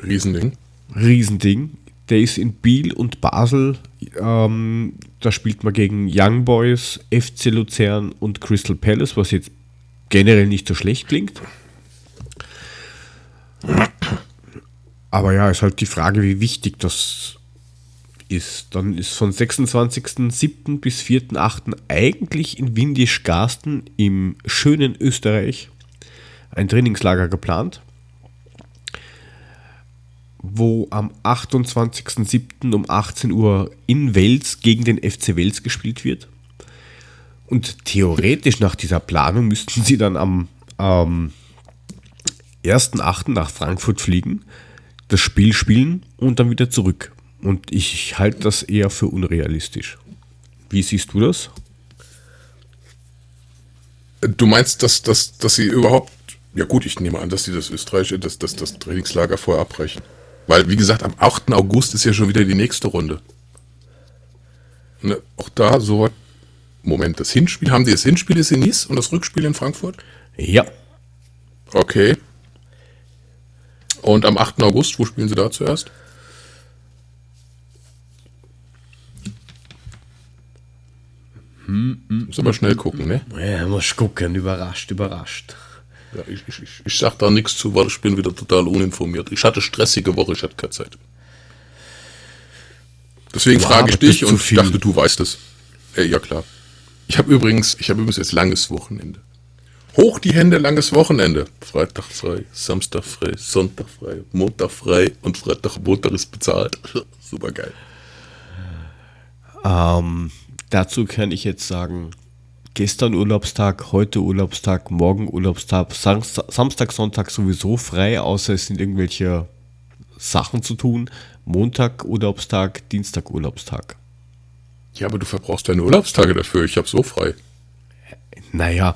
Riesending. Riesending. Der ist in Biel und Basel. Ähm, da spielt man gegen Young Boys, FC Luzern und Crystal Palace, was jetzt generell nicht so schlecht klingt. Aber ja, ist halt die Frage, wie wichtig das ist. Dann ist von 26.07. bis 4.08. eigentlich in Windisch-Garsten im schönen Österreich ein Trainingslager geplant wo am 28.07. um 18 Uhr in Wels gegen den FC Wels gespielt wird. Und theoretisch nach dieser Planung müssten sie dann am ähm, 1.08. nach Frankfurt fliegen, das Spiel spielen und dann wieder zurück. Und ich halte das eher für unrealistisch. Wie siehst du das? Du meinst, dass, dass, dass sie überhaupt. Ja, gut, ich nehme an, dass sie das österreichische, das, das, das Trainingslager vorher abbrechen. Weil, wie gesagt, am 8. August ist ja schon wieder die nächste Runde. Ne, auch da so. Moment, das Hinspiel, haben die das Hinspiel ist in Nice und das Rückspiel in Frankfurt? Ja, Okay. Und am 8. August, wo spielen sie da zuerst? Muss aber schnell gucken, ne? ja muss gucken, überrascht, überrascht. Ja, ich, ich, ich, ich sag da nichts zu, weil ich bin wieder total uninformiert. Ich hatte stressige Woche, ich hatte keine Zeit. Deswegen Du frage ich dich und ich dachte, du weißt es. Äh, ja, klar. Ich habe übrigens, ich habe übrigens jetzt langes Wochenende. Hoch die Hände, langes Wochenende. Freitag frei, Samstag frei, Sonntag frei, Montag frei und Freitag, Montag ist bezahlt. Super geil. Ähm, dazu kann ich jetzt sagen, gestern Urlaubstag, heute Urlaubstag, morgen Urlaubstag, Samstag, Sonntag sowieso frei, außer es sind irgendwelche Sachen zu tun. Montag Urlaubstag, Dienstag Urlaubstag. Ja, aber du verbrauchst deine Urlaubstage dafür. Ich habe so frei. Naja,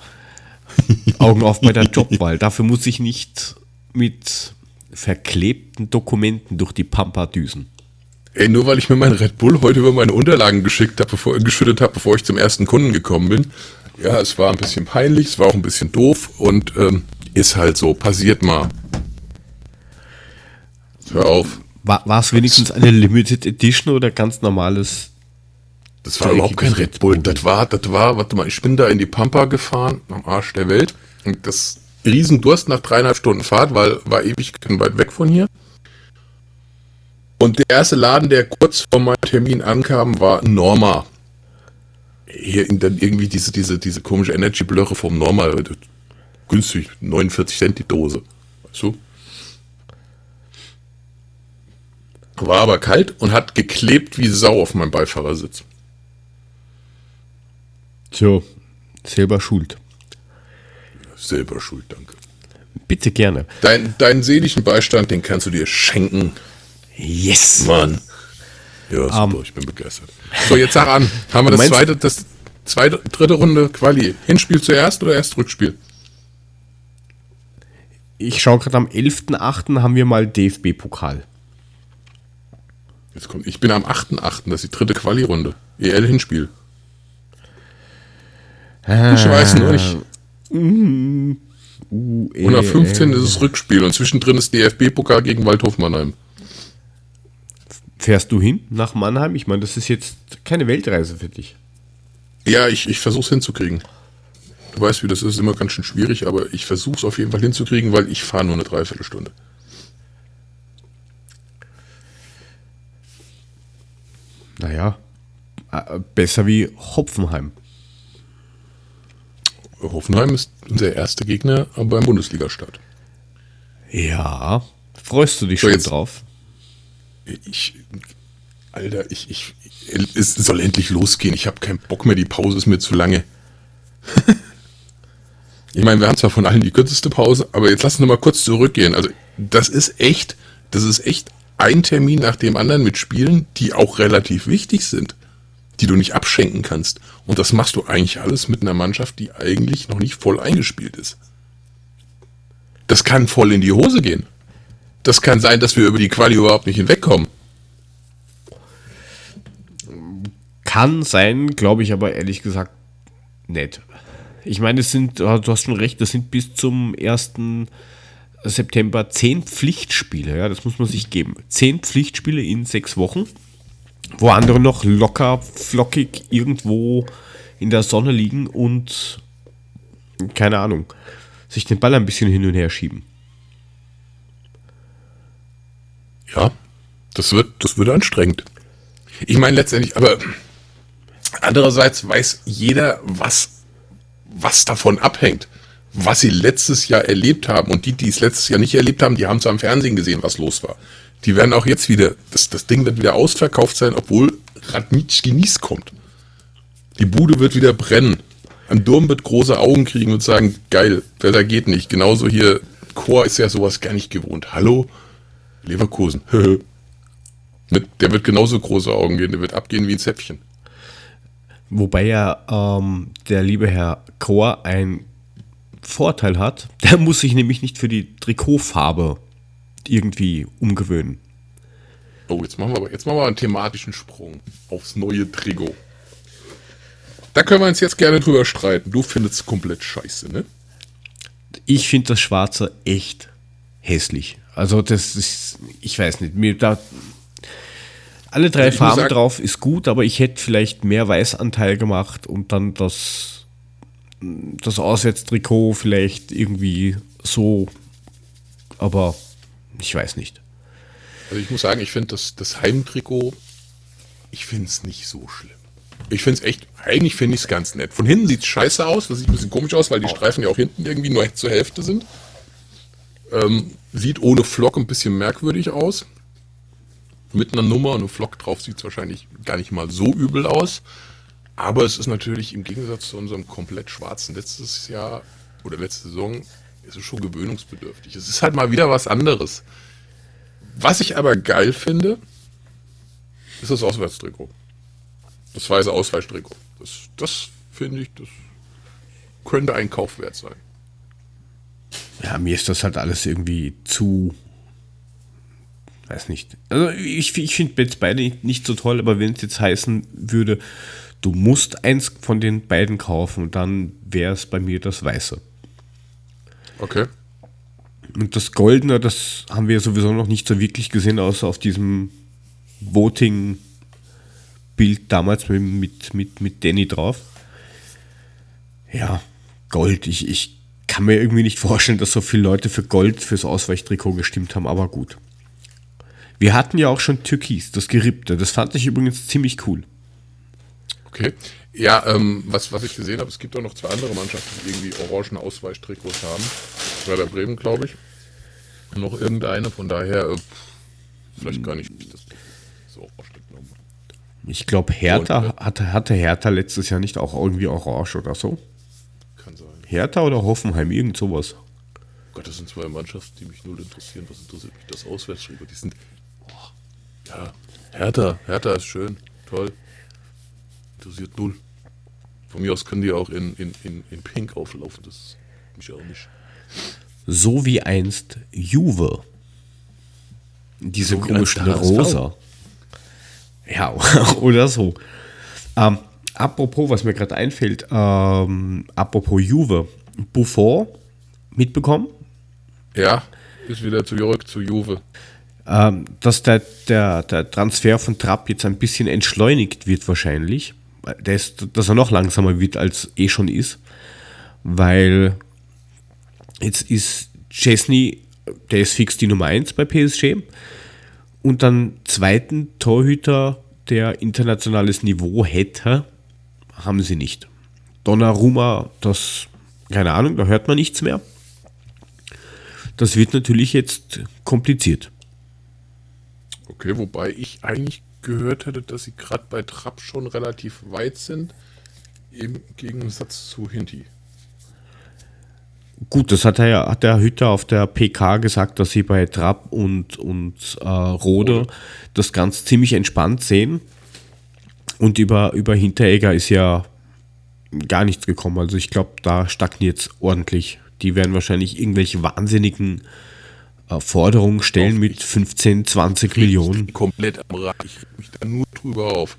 Augen auf bei der Jobwahl. Dafür muss ich nicht mit verklebten Dokumenten durch die Pampa düsen. Ey, nur weil ich mir mein Red Bull heute über meine Unterlagen geschickt habe, bevor, geschüttet habe, bevor ich zum ersten Kunden gekommen bin. Ja, es war ein bisschen peinlich, es war auch ein bisschen doof und ähm, ist halt so, passiert mal. Hör auf. War, war es wenigstens eine Limited Edition oder ganz normales? Das war überhaupt kein Red Bull. Das war, das war, warte mal, ich bin da in die Pampa gefahren, am Arsch der Welt. Und das Riesendurst nach dreieinhalb Stunden Fahrt, weil war ewig weit weg von hier. Und der erste Laden, der kurz vor meinem Termin ankam, war Norma. Hier in dann irgendwie diese, diese, diese komische Energy-Blöre vom Norma. Günstig, 49 Cent die Dose. Weißt du? War aber kalt und hat geklebt wie Sau auf meinem Beifahrersitz. So, selber schuld. Selber schuld, danke. Bitte gerne. Dein, deinen seelischen Beistand, den kannst du dir schenken. Yes! Mann. Ja, super, Ähm. ich bin begeistert. So, jetzt sag an. Haben wir das zweite, das zweite, dritte Runde Quali. Hinspiel zuerst oder erst Rückspiel? Ich schaue gerade am 11.8. haben wir mal DFB-Pokal. Jetzt kommt, ich bin am 8.8., das ist die dritte Quali-Runde. EL-Hinspiel. Ich weiß nur nicht. Uh, Und am 15. ist es Rückspiel und zwischendrin ist DFB-Pokal gegen Waldhof Mannheim. Fährst du hin nach Mannheim? Ich meine, das ist jetzt keine Weltreise für dich. Ja, ich, ich versuche es hinzukriegen. Du weißt, wie das ist, immer ganz schön schwierig, aber ich versuche es auf jeden Fall hinzukriegen, weil ich fahre nur eine Dreiviertelstunde. Naja, äh, besser wie Hopfenheim. Hoffenheim ist unser erster Gegner beim Bundesliga-Start. Ja, freust du dich So, schon jetzt- drauf? Ich, Alter, ich, ich, es soll endlich losgehen. Ich habe keinen Bock mehr. Die Pause ist mir zu lange. ich meine, wir haben zwar von allen die kürzeste Pause, aber jetzt lass uns mal kurz zurückgehen. Also, das ist echt, das ist echt ein Termin nach dem anderen mit Spielen, die auch relativ wichtig sind, die du nicht abschenken kannst. Und das machst du eigentlich alles mit einer Mannschaft, die eigentlich noch nicht voll eingespielt ist. Das kann voll in die Hose gehen. Das kann sein, dass wir über die Quali überhaupt nicht hinwegkommen. Kann sein, glaube ich aber ehrlich gesagt nicht. Ich meine, es sind, du hast schon recht, das sind bis zum 1. September zehn Pflichtspiele, ja, das muss man sich geben. Zehn Pflichtspiele in sechs Wochen, wo andere noch locker, flockig irgendwo in der Sonne liegen und, keine Ahnung, sich den Ball ein bisschen hin und her schieben. Ja, das wird, das wird anstrengend. Ich meine letztendlich, aber andererseits weiß jeder, was, was davon abhängt, was sie letztes Jahr erlebt haben. Und die, die es letztes Jahr nicht erlebt haben, die haben es am Fernsehen gesehen, was los war. Die werden auch jetzt wieder, das, das Ding wird wieder ausverkauft sein, obwohl Radnitschki Nies kommt. Die Bude wird wieder brennen. Ein Durm wird große Augen kriegen und sagen, geil, besser geht nicht. Genauso hier, Chor ist ja sowas gar nicht gewohnt. Hallo? Leverkusen. Der wird genauso große Augen gehen, der wird abgehen wie ein Zäpfchen. Wobei ja ähm, der liebe Herr Chor einen Vorteil hat. Der muss sich nämlich nicht für die Trikotfarbe irgendwie umgewöhnen. Oh, jetzt machen wir aber jetzt machen wir einen thematischen Sprung aufs neue Trigo. Da können wir uns jetzt gerne drüber streiten. Du findest es komplett scheiße, ne? Ich finde das Schwarze echt hässlich. Also das ist, ich weiß nicht, mir da alle drei Ich Farben drauf ist gut, aber ich hätte vielleicht mehr Weißanteil gemacht und dann das das Auswärtstrikot vielleicht irgendwie so, aber ich weiß nicht. Also ich muss sagen, ich finde das, das Heimtrikot, ich finde es nicht so schlimm. Ich finde es echt, eigentlich finde ich es ganz nett. Von hinten sieht es scheiße aus, das sieht ein bisschen komisch aus, weil die Streifen ja auch hinten irgendwie nur zur Hälfte sind. Ähm, sieht ohne Flock ein bisschen merkwürdig aus. Mit einer Nummer und einem Flock drauf sieht es wahrscheinlich gar nicht mal so übel aus. Aber es ist natürlich im Gegensatz zu unserem komplett schwarzen letztes Jahr oder letzte Saison, ist es schon gewöhnungsbedürftig. Es ist halt mal wieder was anderes. Was ich aber geil finde, ist das Auswärtstrikot. Das weiße Ausweichtrikot. Das, das finde ich, das könnte ein Kauf wert sein. Ja, mir ist das halt alles irgendwie zu. Weiß nicht. Also ich, ich finde jetzt beide nicht, so toll, aber wenn es jetzt heißen würde, du musst eins von den beiden kaufen, dann wäre es bei mir das Weiße. Okay. Und das Goldene, das haben wir sowieso noch nicht so wirklich gesehen, außer auf diesem Voting-Bild damals mit, mit, mit, mit Danny drauf. Ja, Gold. Ich, ich kann mir irgendwie nicht vorstellen, dass so viele Leute für Gold fürs Ausweichtrikot gestimmt haben, aber gut. Wir hatten ja auch schon Türkis, das Gerippte. Das fand ich übrigens ziemlich cool. Okay. Ja, ähm, was, was ich gesehen habe, es gibt auch noch zwei andere Mannschaften, die irgendwie orangen Ausweichtrikots haben. Werder Bremen, glaube ich. Und noch irgendeine, von daher äh, vielleicht gar nicht das so orange genommen. Ich glaube, Hertha Und, hatte, hatte Hertha letztes Jahr nicht auch irgendwie orange oder so. Hertha oder Hoffenheim, irgend sowas. Gott, das sind zwei Mannschaften, die mich null interessieren. Was interessiert mich das Auswärtstrikot? Die sind. Boah, ja, Hertha, Hertha ist schön, toll. Interessiert null. Von mir aus können die auch in, in, in, in Pink auflaufen, das ist mich auch nicht. So wie einst Juve. Diese So komischen. Rosa. Ja, oder so. Ähm, apropos, was mir gerade einfällt, ähm, apropos Juve. Buffon mitbekommen, Ja, ist wieder zurück zu Juve. ähm, dass der, der, der Transfer von Trapp jetzt ein bisschen entschleunigt wird wahrscheinlich. Ist, dass er noch langsamer wird, als eh schon ist. Weil jetzt ist Chesney, der ist fix die Nummer 1 bei PSG. Und dann zweiten Torhüter der internationales Niveau hätte, haben sie nicht. Donnarumma, das, keine Ahnung, da hört man nichts mehr. Das wird natürlich jetzt kompliziert. Okay, wobei ich eigentlich gehört hätte, dass sie gerade bei Trapp schon relativ weit sind, im Gegensatz zu Hinti. Gut, das hat, er, ja- hat der Hütter auf der PK gesagt, dass sie bei Trapp und, und äh, Rode das ganz ziemlich entspannt sehen. Und über, über Hinteregger ist ja gar nichts gekommen. Also ich glaube, da stagniert es ordentlich. Die werden wahrscheinlich irgendwelche wahnsinnigen äh, Forderungen stellen mit 15, 20 Millionen. Komplett am Rad. Ich reg mich da nur drüber auf.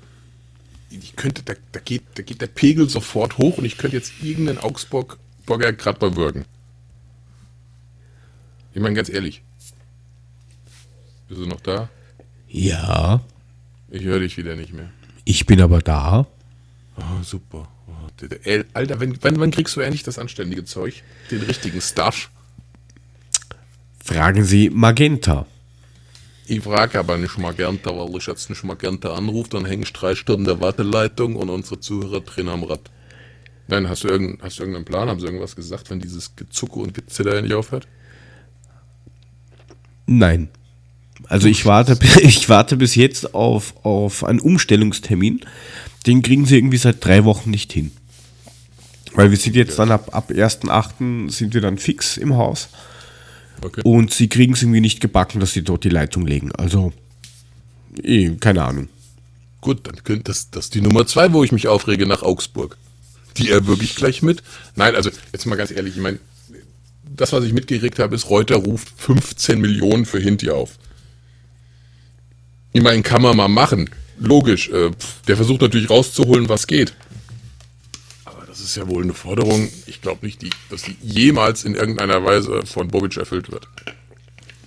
Ich könnte, da, da, geht, da geht der Pegel sofort hoch und ich könnte jetzt irgendeinen Augsburg-Burger gerade bewirken. Ich meine, ganz ehrlich. Bist du noch da? Ja, Ich höre dich wieder nicht mehr. Ich bin aber da. Oh, super. Ey, Alter, wenn, wann, wann kriegst du endlich das anständige Zeug? Den richtigen Stuff? Fragen Sie Magenta. Ich frage aber nicht Magenta, weil ich jetzt nicht Magenta anrufe, dann hängen ich drei Stunden der Warteleitung und unsere Zuhörer drehen am Rad. Nein, hast du, irgendeinen, hast du irgendeinen Plan? Haben sie irgendwas gesagt, wenn dieses Gezucke und Gezitter nicht aufhört? Nein. Also ich warte, ich warte bis jetzt auf, auf einen Umstellungstermin. Den kriegen sie irgendwie seit drei Wochen nicht hin. Weil wir sind jetzt dann ab, ab 1.8. sind wir dann fix im Haus. Okay. Und sie kriegen es irgendwie nicht gebacken, dass sie dort die Leitung legen. Also, eh, keine Ahnung. Gut, dann könnte das, das die Nummer zwei, wo ich mich aufrege, nach Augsburg. Die er wirklich gleich mit? Nein, also jetzt mal ganz ehrlich, ich meine, das, was ich mitgekriegt habe, ist, Reuter ruft 15 Millionen für Hinti auf. Ich meine, kann man mal machen. Logisch. Äh, der versucht natürlich rauszuholen, was geht. Aber das ist ja wohl eine Forderung, ich glaube nicht, die, dass die jemals in irgendeiner Weise von Bobic erfüllt wird.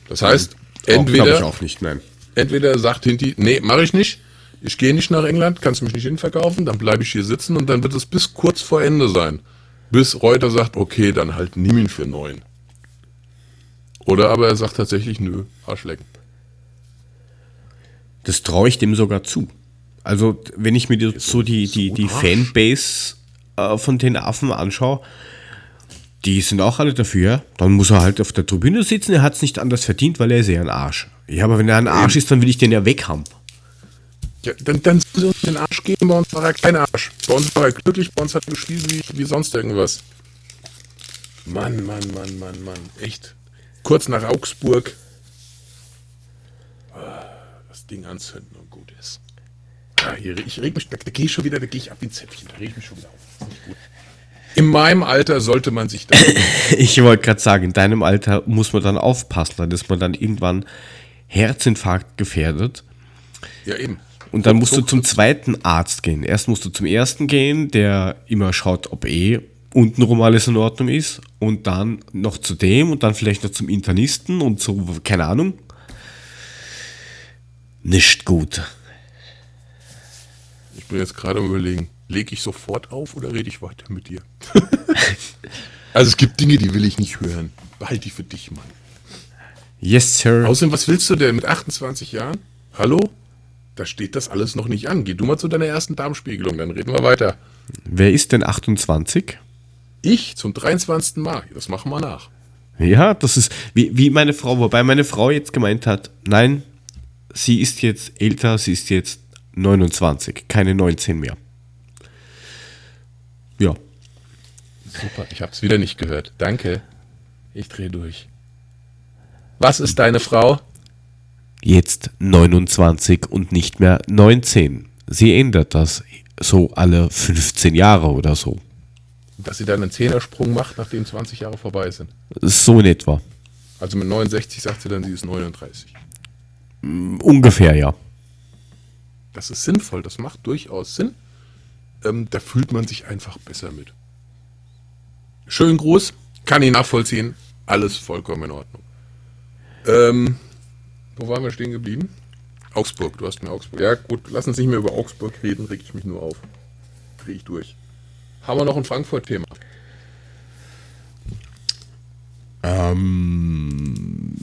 Das heißt, Auch, glaub entweder ich auch nicht, nein. entweder sagt Hinti, nee, mache ich nicht. Ich gehe nicht nach England, kannst mich nicht hinverkaufen, dann bleibe ich hier sitzen und dann wird es bis kurz vor Ende sein. Bis Reuter sagt, okay, dann halt nimm ihn für neun. Oder aber er sagt tatsächlich, nö, Arschlecken. Das traue ich dem sogar zu. Also, wenn ich mir die, so die, die, die. Fanbase äh, von den Affen anschaue, die sind auch alle dafür. Dann muss er halt auf der Tribüne sitzen. Er hat es nicht anders verdient, weil er ist ja ein Arsch. Ja, aber wenn er ein Arsch ist, dann will ich den ja weghaben. Ja, dann, dann soll sie uns den Arsch geben, bei uns war er kein Arsch. Bei uns war er glücklich, bei uns hat er gespielt wie, wie sonst irgendwas. Mann, Mann, Mann, Mann, Mann. Echt. Kurz nach Augsburg. Ding anzünden und gut ist. Ah, hier, ich reg mich, da, da gehe ich schon wieder, da gehe ich ab wie ein Zäpfchen, da reg ich mich schon wieder auf. In meinem Alter sollte man sich da. Ich wollte gerade sagen, in deinem Alter muss man dann aufpassen, dann ist man dann irgendwann Herzinfarkt gefährdet. ja, eben. Und dann musst du zum zweiten Arzt gehen. Erst musst du zum ersten gehen, der immer schaut, ob eh untenrum alles in Ordnung ist. Und dann noch zu dem und dann vielleicht noch zum Internisten und so, keine Ahnung. Nicht gut. Ich bin jetzt gerade am überlegen, lege ich sofort auf oder rede ich weiter mit dir? also es gibt Dinge, die will ich nicht hören. Behalte die für dich, Mann. Yes, Sir. Außerdem, was willst du denn mit 28 Jahren? Hallo? Da steht das alles noch nicht an. Geh du mal zu deiner ersten Darmspiegelung, dann reden wir weiter. Wer ist denn 28? Ich zum 23. Mal. Das machen wir nach. Ja, das ist wie, wie meine Frau, wobei meine Frau jetzt gemeint hat, nein, sie ist jetzt älter, sie ist jetzt 29, keine 19 mehr. Ja, Super, ich hab's wieder nicht gehört. Danke. Ich drehe durch. Was ist deine Frau? jetzt 29 und nicht mehr 19. Sie ändert das so alle 15 Jahre oder so. Dass sie dann einen Zehnersprung macht, nachdem 20 Jahre vorbei sind. So in etwa. Also mit 69 sagt sie dann, sie ist 39. Ungefähr, ja. Das ist sinnvoll, das macht durchaus Sinn. Ähm, da fühlt man sich einfach besser mit. Schönen Gruß, kann ich nachvollziehen, alles vollkommen in Ordnung. Ähm, wo waren wir stehen geblieben? Augsburg, du hast mir Augsburg. Ja gut, lass uns nicht mehr über Augsburg reden, reg ich mich nur auf. Dreh ich durch. Haben wir noch ein Frankfurt-Thema? Ähm,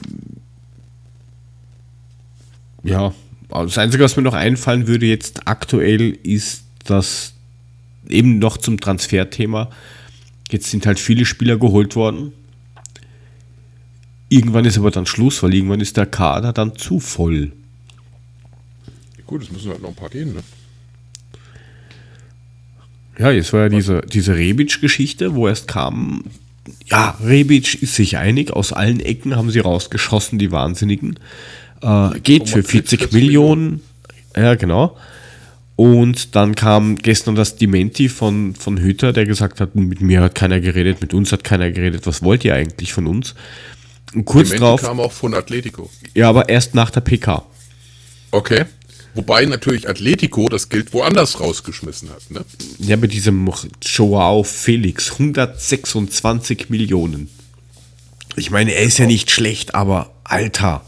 ja, Das Einzige, was mir noch einfallen würde jetzt aktuell, ist, dass eben noch zum Transferthema, jetzt sind halt viele Spieler geholt worden. Irgendwann ist aber dann Schluss, weil irgendwann ist der Kader dann zu voll. Gut, es müssen halt noch ein paar gehen, ne? Ja, jetzt war ja diese, diese Rebic-Geschichte, wo erst kam, ja, Rebic ist sich einig, aus allen Ecken haben sie rausgeschossen, die Wahnsinnigen. Äh, geht für 40, 40 Millionen. Millionen. Ja, genau. Und dann kam gestern das Dementi von, von Hütter, der gesagt hat, mit mir hat keiner geredet, mit uns hat keiner geredet, was wollt ihr eigentlich von uns? Und kurz Dementi drauf. kam auch von Atletico. Ja, aber erst nach der PK. Okay. Wobei natürlich Atletico das Geld woanders rausgeschmissen hat. Ne? Ja, mit diesem Joao Felix, 126 Millionen. Ich meine, er ist ja nicht schlecht, aber Alter,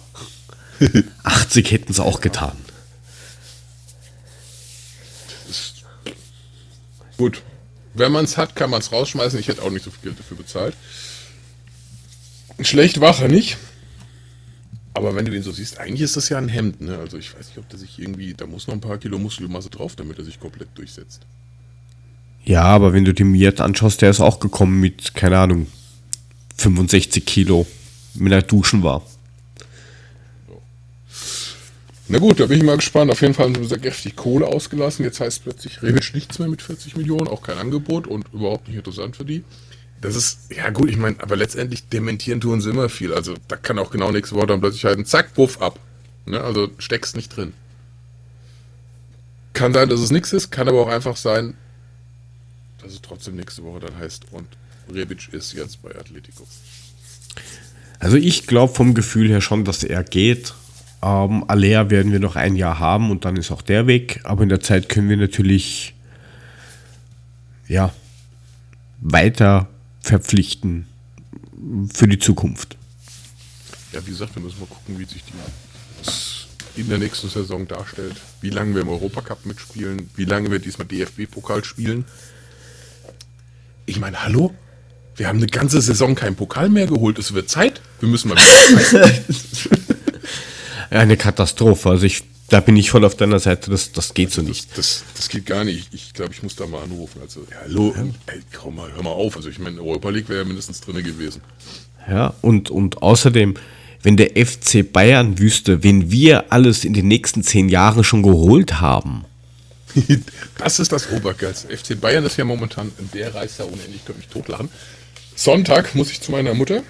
80 hätten es auch getan. Gut. Wenn man es hat, kann man es rausschmeißen. Ich hätte auch nicht so viel Geld dafür bezahlt. Schlecht war er nicht. Aber wenn du ihn so siehst, eigentlich ist das ja ein Hemd. Ne? Also ich weiß nicht, ob der sich irgendwie, da muss noch ein paar Kilo Muskelmasse drauf, damit er sich komplett durchsetzt. Ja, aber wenn du den Miet anschaust, der ist auch gekommen mit, keine Ahnung, 65 Kilo, wenn er duschen war. Na gut, da bin ich mal gespannt. Auf jeden Fall haben sie kräftig Kohle ausgelassen. Jetzt heißt plötzlich Rebic nichts mehr mit 40 Millionen, auch kein Angebot und überhaupt nicht interessant für die. Das ist, ja gut, ich meine, aber letztendlich dementieren tun sie immer viel. Also da kann auch genau nächste Woche dann plötzlich halten, zack, puff ab. Ne? Also steckst nicht drin. Kann sein, dass es nichts ist, kann aber auch einfach sein, dass es trotzdem nächste Woche dann heißt und Rebic ist jetzt bei Atletico. Also ich glaube vom Gefühl her schon, dass er geht. Ähm, Alea werden wir noch ein Jahr haben und dann ist auch der weg. Aber in der Zeit können wir natürlich ja weiter verpflichten für die Zukunft. Ja, wie gesagt, wir müssen mal gucken, wie sich die in der nächsten Saison darstellt. Wie lange wir im Europacup mitspielen, wie lange wir diesmal DFB-Pokal spielen. Ich meine, hallo? Wir haben eine ganze Saison keinen Pokal mehr geholt. Es wird Zeit. Wir müssen mal. eine Katastrophe. Also ich da bin ich voll auf deiner Seite, das, das geht so nicht. Das, das, geht gar nicht. Ich glaube, ich muss da mal anrufen. Also, ja, hallo, ey, komm mal, hör mal auf. Also, ich meine, Europa League wäre ja mindestens drin gewesen. Ja, und, und außerdem, wenn der FC Bayern wüsste, wen wir alles in den nächsten zehn Jahren schon geholt haben. das ist das Obergeilste. FC Bayern ist ja momentan, der reißt ja unendlich, ich könnte mich totlachen. Sonntag muss ich zu meiner Mutter.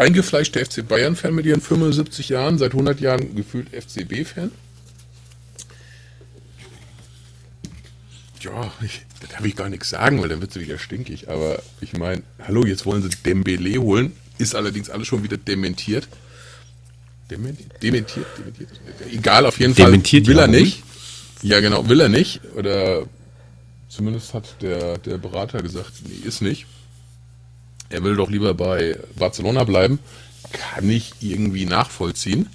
Eingefleischter FC Bayern-Fan mit ihren 75 Jahren, seit 100 Jahren gefühlt FCB-Fan. ja, ich, da darf ich gar nichts sagen, weil dann wird sie wieder stinkig. Aber ich meine, hallo, jetzt wollen sie Dembele holen. Ist allerdings alles schon wieder dementiert. Dementiert? Dementiert? dementiert. Egal, auf jeden dementiert Fall will er nicht. Ja, genau, will er nicht. Oder zumindest hat der, der Berater gesagt, nee, ist nicht. Er will doch lieber bei Barcelona bleiben. Kann ich irgendwie nachvollziehen.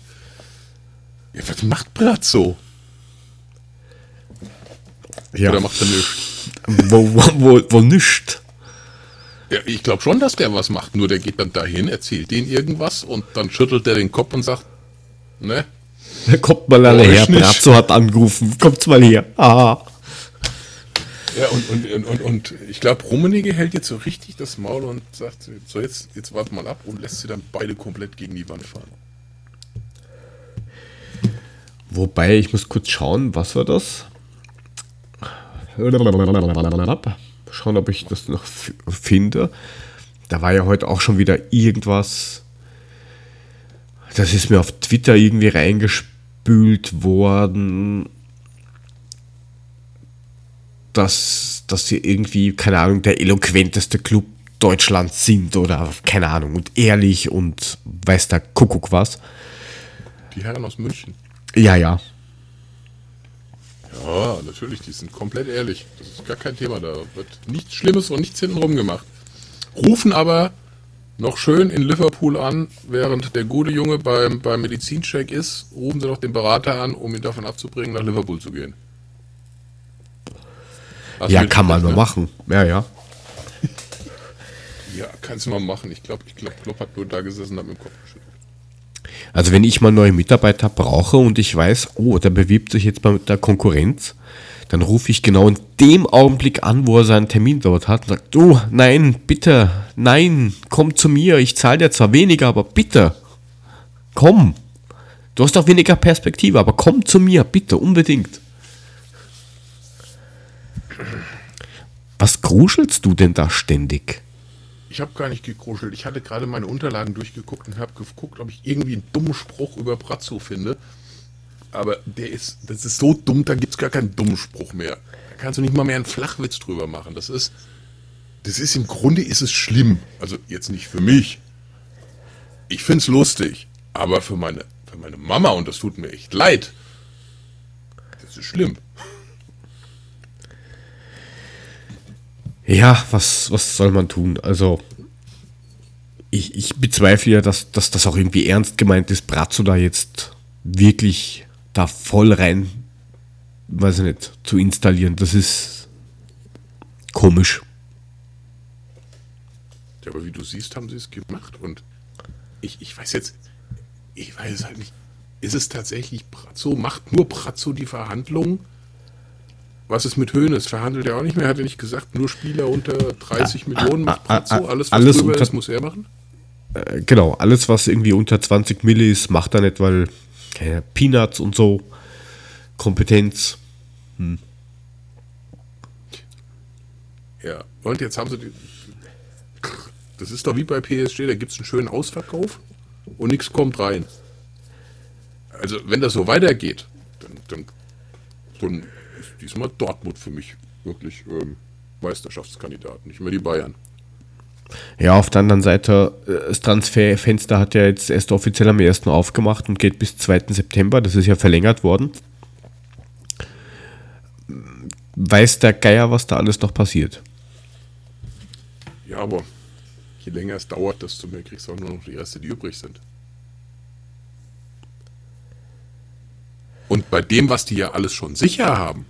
Ja, was macht Brazzo? Ja. Oder macht er nichts? Wo, wo, wo, wo nichts? Ja, ich glaube schon, dass der was macht. Nur der geht dann dahin, erzählt denen irgendwas und dann schüttelt er den Kopf und sagt, ne? Kommt mal alle her, Brazzo hat angerufen, kommt mal her. Ah. Ja, und, und, und, und, ich glaube, Rummenigge hält jetzt so richtig das Maul und sagt, so jetzt, jetzt wart mal ab und lässt sie dann beide komplett gegen die Wand fahren. Wobei, ich muss kurz schauen, was war das? Schauen, ob ich das noch finde. Da war ja heute auch schon wieder irgendwas. Das ist mir auf Twitter irgendwie reingespült worden. Dass, dass sie irgendwie, keine Ahnung, der eloquenteste Club Deutschlands sind oder keine Ahnung und ehrlich und weiß der Kuckuck was. Die Herren aus München. Ja, ja. Ja, natürlich, die sind komplett ehrlich. Das ist gar kein Thema. Da wird nichts Schlimmes und nichts hintenrum gemacht. Rufen aber noch schön in Liverpool an, während der gute Junge beim, beim Medizincheck ist, rufen sie doch den Berater an, um ihn davon abzubringen, nach Liverpool zu gehen. Hast ja, kann man mal ne? machen. Ja, ja. ja, kannst du mal machen. Ich glaube, ich glaub, Klopp hat nur da gesessen und hat mit dem Kopf geschüttelt. Also wenn ich mal neue Mitarbeiter brauche und ich weiß, oh, der bewirbt sich jetzt bei der Konkurrenz, dann rufe ich genau in dem Augenblick an, wo er seinen Termin dort hat und sage, du, nein, bitte, nein, komm zu mir, ich zahle dir zwar weniger, aber bitte, komm. Du hast auch weniger Perspektive, aber komm zu mir, bitte, unbedingt. Was gruschelst du denn da ständig? Ich habe gar nicht gekruschelt. Ich hatte gerade meine Unterlagen durchgeguckt und habe geguckt, ob ich irgendwie einen dummen Spruch über Brazzo finde. Aber der ist, das ist so dumm, da gibt es gar keinen dummen Spruch mehr. Da kannst du nicht mal mehr einen Flachwitz drüber machen. Das ist, das ist im Grunde ist es schlimm. Also jetzt nicht für mich. Ich finde es lustig. Aber für meine, für meine Mama, und das tut mir echt leid, das ist schlimm. Ja, was, was soll man tun? Also, ich, ich bezweifle ja, dass, dass das auch irgendwie ernst gemeint ist, Brazzo da jetzt wirklich da voll rein, weiß ich nicht, zu installieren. Das ist komisch. Ja, aber wie du siehst, haben sie es gemacht. Und ich, ich weiß jetzt, ich weiß halt nicht. Ist es tatsächlich Brazzo? Macht nur Brazzo die Verhandlungen? Was ist mit Höhnes? Verhandelt er auch nicht mehr? Hat er nicht gesagt, nur Spieler unter 30 Millionen macht Brazzo? Alles, was alles drüber unter- ist, muss er machen? Äh, genau, alles, was irgendwie unter 20 Milli ist, macht er nicht, weil keine Peanuts und so, Kompetenz. Ja. Und jetzt haben sie die. Das ist doch wie bei PSG, da gibt es einen schönen Ausverkauf und nichts kommt rein. Also, wenn das so weitergeht, dann, dann, dann diesmal Dortmund für mich wirklich ähm, Meisterschaftskandidat, nicht mehr die Bayern. Ja, auf der anderen Seite, äh, das Transferfenster hat ja jetzt erst offiziell am 1. aufgemacht und geht bis 2. September. Das ist ja verlängert worden. Weiß der Geier, was da alles noch passiert? Ja, aber je länger es dauert, desto mehr kriegst du auch nur noch die Reste, die übrig sind. Und bei dem, was die ja alles schon sicher haben,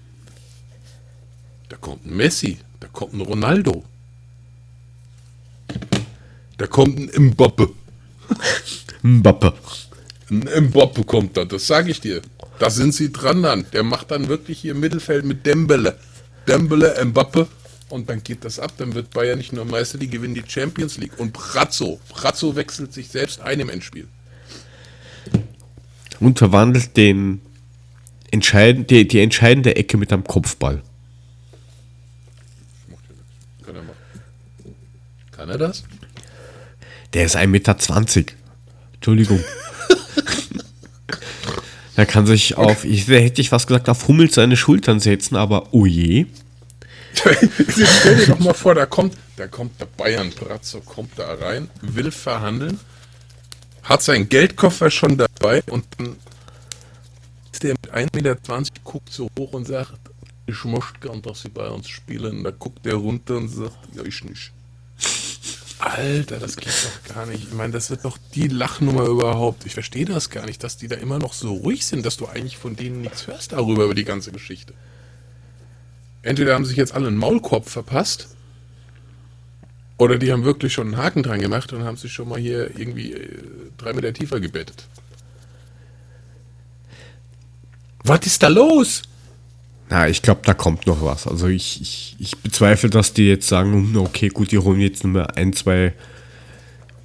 kommt ein Messi, da kommt ein Ronaldo, da kommt ein Mbappe. Mbappe. Ein Mbappe kommt da, das sage ich dir. Da sind sie dran dann. Der macht dann wirklich hier Mittelfeld mit Dembele. Dembele, Mbappe. Und dann geht das ab. Dann wird Bayern nicht nur Meister, die gewinnen die Champions League. Und Brazzo. Brazzo wechselt sich selbst ein im Endspiel. Und verwandelt den entscheidend, die, die entscheidende Ecke mit einem Kopfball. Kann er machen. Kann er das? Der ist 1,20 Meter. Entschuldigung. Der kann sich auf, ich hätte ich fast gesagt, auf Hummels seine Schultern setzen, aber oh je. Stell dir doch mal vor, da kommt, da kommt der Bayern Brazzo, kommt da rein, will verhandeln, hat seinen Geldkoffer schon dabei und dann ist der mit 1,20 Meter, guckt so hoch und sagt, ich möchte gern, dass sie bei uns spielen. Da guckt der runter und sagt, ja, ich nicht. Alter, das geht doch gar nicht. Ich meine, das wird doch die Lachnummer überhaupt. Ich verstehe das gar nicht, dass die da immer noch so ruhig sind, dass du eigentlich von denen nichts hörst darüber, über die ganze Geschichte. Entweder haben sich jetzt alle einen Maulkorb verpasst, oder die haben wirklich schon einen Haken dran gemacht und haben sich schon mal hier irgendwie äh, drei Meter tiefer gebettet. Was ist da los? Na, ich glaube, da kommt noch was. Also ich, ich, ich bezweifle, dass die jetzt sagen, hm, okay, gut, die holen jetzt nur mehr ein, zwei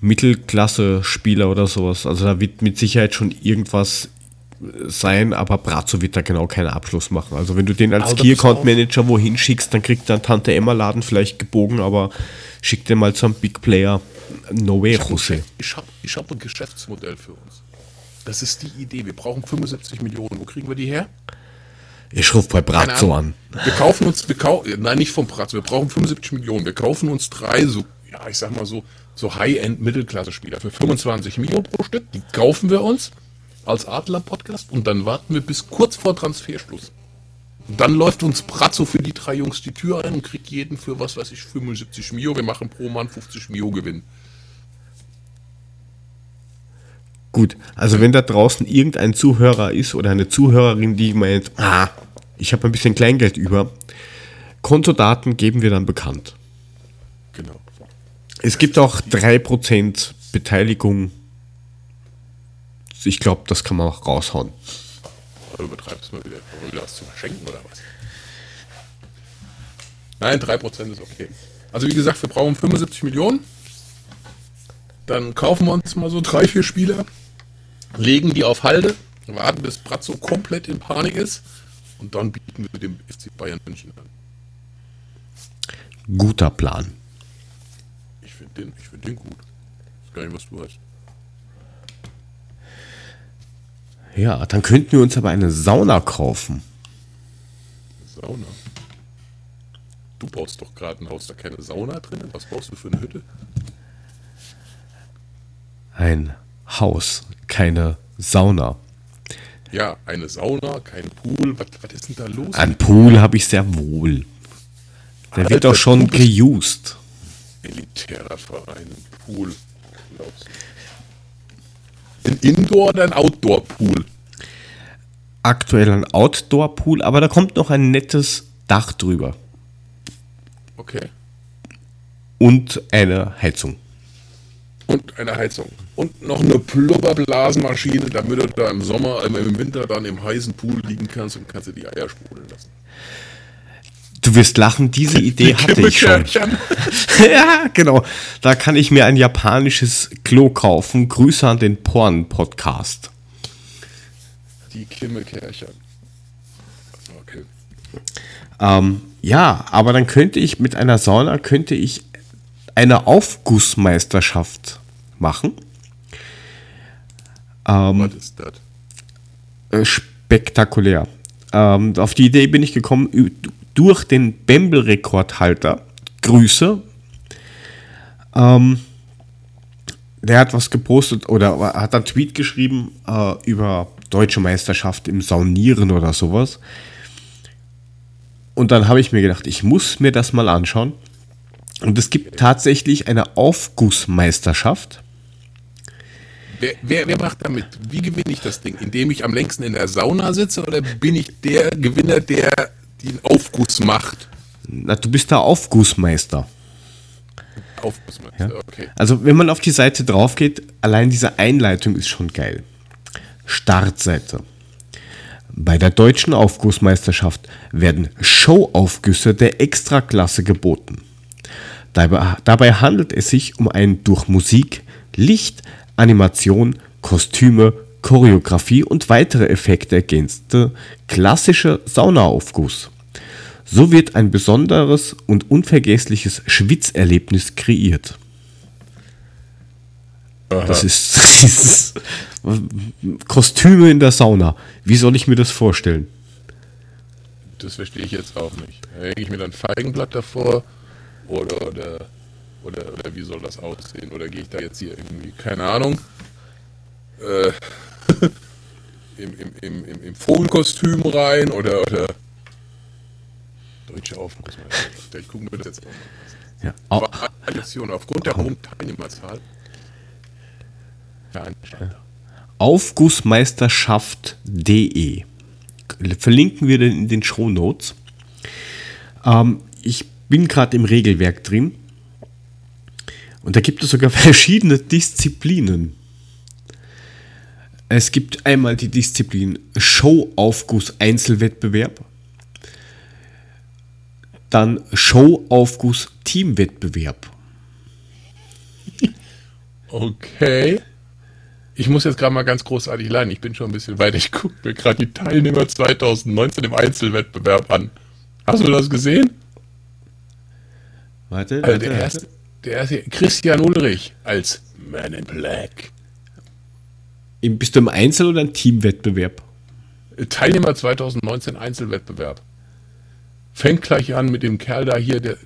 Mittelklasse-Spieler oder sowas. Also da wird mit Sicherheit schon irgendwas sein, aber Brazzo wird da genau keinen Abschluss machen. Also wenn du den als Key. Account Manager wohin schickst, dann kriegt dann Tante Emma Laden vielleicht gebogen, aber schick den mal zum Big Player. No way, Ich habe José. ich hab, ich hab ein Geschäftsmodell für uns. Das ist die Idee. Wir brauchen 75 Millionen. Wo kriegen wir die her? Ich rufe bei Brazzo an. Wir kaufen uns, wir kau nein, nicht vom Pratz, wir brauchen 75 Millionen. Wir kaufen uns drei so, ja, ich sag mal so, so High-End-Mittelklasse-Spieler für 25 Millionen pro Stück. Die kaufen wir uns als Adler-Podcast und dann warten wir bis kurz vor Transferschluss. Und dann läuft uns Brazzo für die drei Jungs die Tür ein und kriegt jeden für, was weiß ich, 75 Mio. Wir machen pro Mann 50 Mio Gewinn. Gut, also wenn da draußen irgendein Zuhörer ist oder eine Zuhörerin, die meint, ah, ich habe ein bisschen Kleingeld über, Kontodaten geben wir dann bekannt. Genau. Es gibt auch 3% Beteiligung ich glaube, das kann man auch raushauen. Du übertreibst mal wieder. Wir das zu verschenken oder was? Nein, 3% ist okay. Also wie gesagt, wir brauchen 75 Millionen. Dann kaufen wir uns mal so drei, vier Spieler, legen die auf Halde, warten bis Brazzo komplett in Panik ist und dann bieten wir dem FC Bayern München an. Guter Plan. Ich finde den, ich find den gut. Ich weiß gar nicht, was du hast. Ja, dann könnten wir uns aber eine Sauna kaufen. Sauna. Du baust doch gerade ein Haus, da keine Sauna drin. Was baust du für eine Hütte? Ein Haus, keine Sauna. Ja, eine Sauna, kein Pool. Was, was ist denn da los? Ein Pool habe ich sehr wohl. Der wird Alter, auch schon du bist- geused. Elitärer Verein, Pool. Ein Indoor- oder ein Outdoor-Pool? Aktuell ein Outdoor-Pool, aber da kommt noch ein nettes Dach drüber. Okay. Und eine Heizung. Und eine Heizung. Und noch eine Plubberblasenmaschine, damit du da im Sommer, im Winter dann im heißen Pool liegen kannst und kannst du die Eier sprudeln lassen. Du wirst lachen, diese Idee hatte ich schon. Ja, genau. Da kann ich mir ein japanisches Klo kaufen. Grüße an den Porn-Podcast. Die Kimmelkärchen. Okay. Ähm, ja, aber dann könnte ich mit einer Sauna könnte ich eine Aufgussmeisterschaft machen. Was ist das? Äh, spektakulär. Ähm, auf die Idee bin ich gekommen durch den Bembel-Rekordhalter. Grüße. Ähm, der hat was gepostet oder hat einen Tweet geschrieben äh, über deutsche Meisterschaft im Saunieren oder sowas. Und dann habe ich mir gedacht, ich muss mir das mal anschauen. Und es gibt tatsächlich eine Aufgussmeisterschaft. Wer, wer, wer macht damit? Wie gewinne ich das Ding? Indem ich am längsten in der Sauna sitze oder bin ich der Gewinner, der den Aufguss macht? Na, du bist der Aufgussmeister. Aufgussmeister, okay. Also, wenn man auf die Seite drauf geht, allein diese Einleitung ist schon geil. Startseite. Bei der deutschen Aufgussmeisterschaft werden Showaufgüsse der Extraklasse geboten. Dabei, dabei handelt es sich um einen durch Musik, Licht, Animation, Kostüme, Choreografie und weitere Effekte ergänzte klassische Saunaaufguss. So wird ein besonderes und unvergessliches Schwitzerlebnis kreiert. Das ist Kostüme in der Sauna. Wie soll ich mir das vorstellen? Das verstehe ich jetzt auch nicht. Hänge ich mir dann Feigenblatt davor? Oder, oder, oder, oder wie soll das aussehen? Oder gehe ich da jetzt hier irgendwie, keine Ahnung, äh, im, im, im, im, im Vogelkostüm rein? Oder, oder deutsche Aufgussmeisterschaft. Ich gucke mir das jetzt auch mal. Ja. Au- Addition, aufgrund der hohen Teilnehmerzahl. Aufgussmeisterschaft.de Verlinken wir den in den Show Notes. Ähm, ich bin gerade im Regelwerk drin. Und da gibt es sogar verschiedene Disziplinen. Es gibt einmal die Disziplin Showaufguss Einzelwettbewerb. Dann Showaufguss Teamwettbewerb. Okay. Ich muss jetzt gerade mal ganz großartig leiden. Ich bin schon ein bisschen weit. Ich gucke mir gerade die Teilnehmer 2019 im Einzelwettbewerb an. Hast du das gesehen? Warte, Also der erste, der Christian Ulrich als Man in Black. Bist du im Einzel- oder im Teamwettbewerb? Teilnehmer 2019 Einzelwettbewerb. Fängt gleich an mit dem Kerl da hier, der,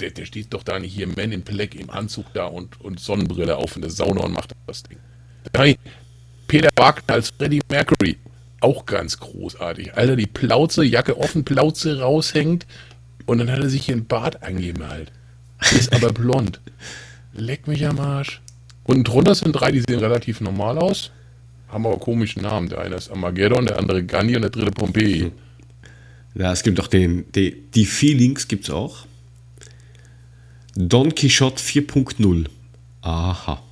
der, der steht doch da nicht hier, Man in Black im Anzug da und, und Sonnenbrille auf in der Sauna und macht das Ding. Dann Peter Wagner als Freddie Mercury. Auch ganz großartig. Alter, die Plauze, Jacke offen, Plauze raushängt und dann hat er sich hier ein Bart angemalt. Ist aber blond. Leck mich am Arsch. Unten drunter sind drei, die sehen relativ normal aus. Haben aber komischen Namen. Der eine ist Armageddon, der andere Gandhi und der dritte Pompeii. Ja, es gibt auch den, die, die Feelings gibt es auch. Don Quixote 4.0. Aha.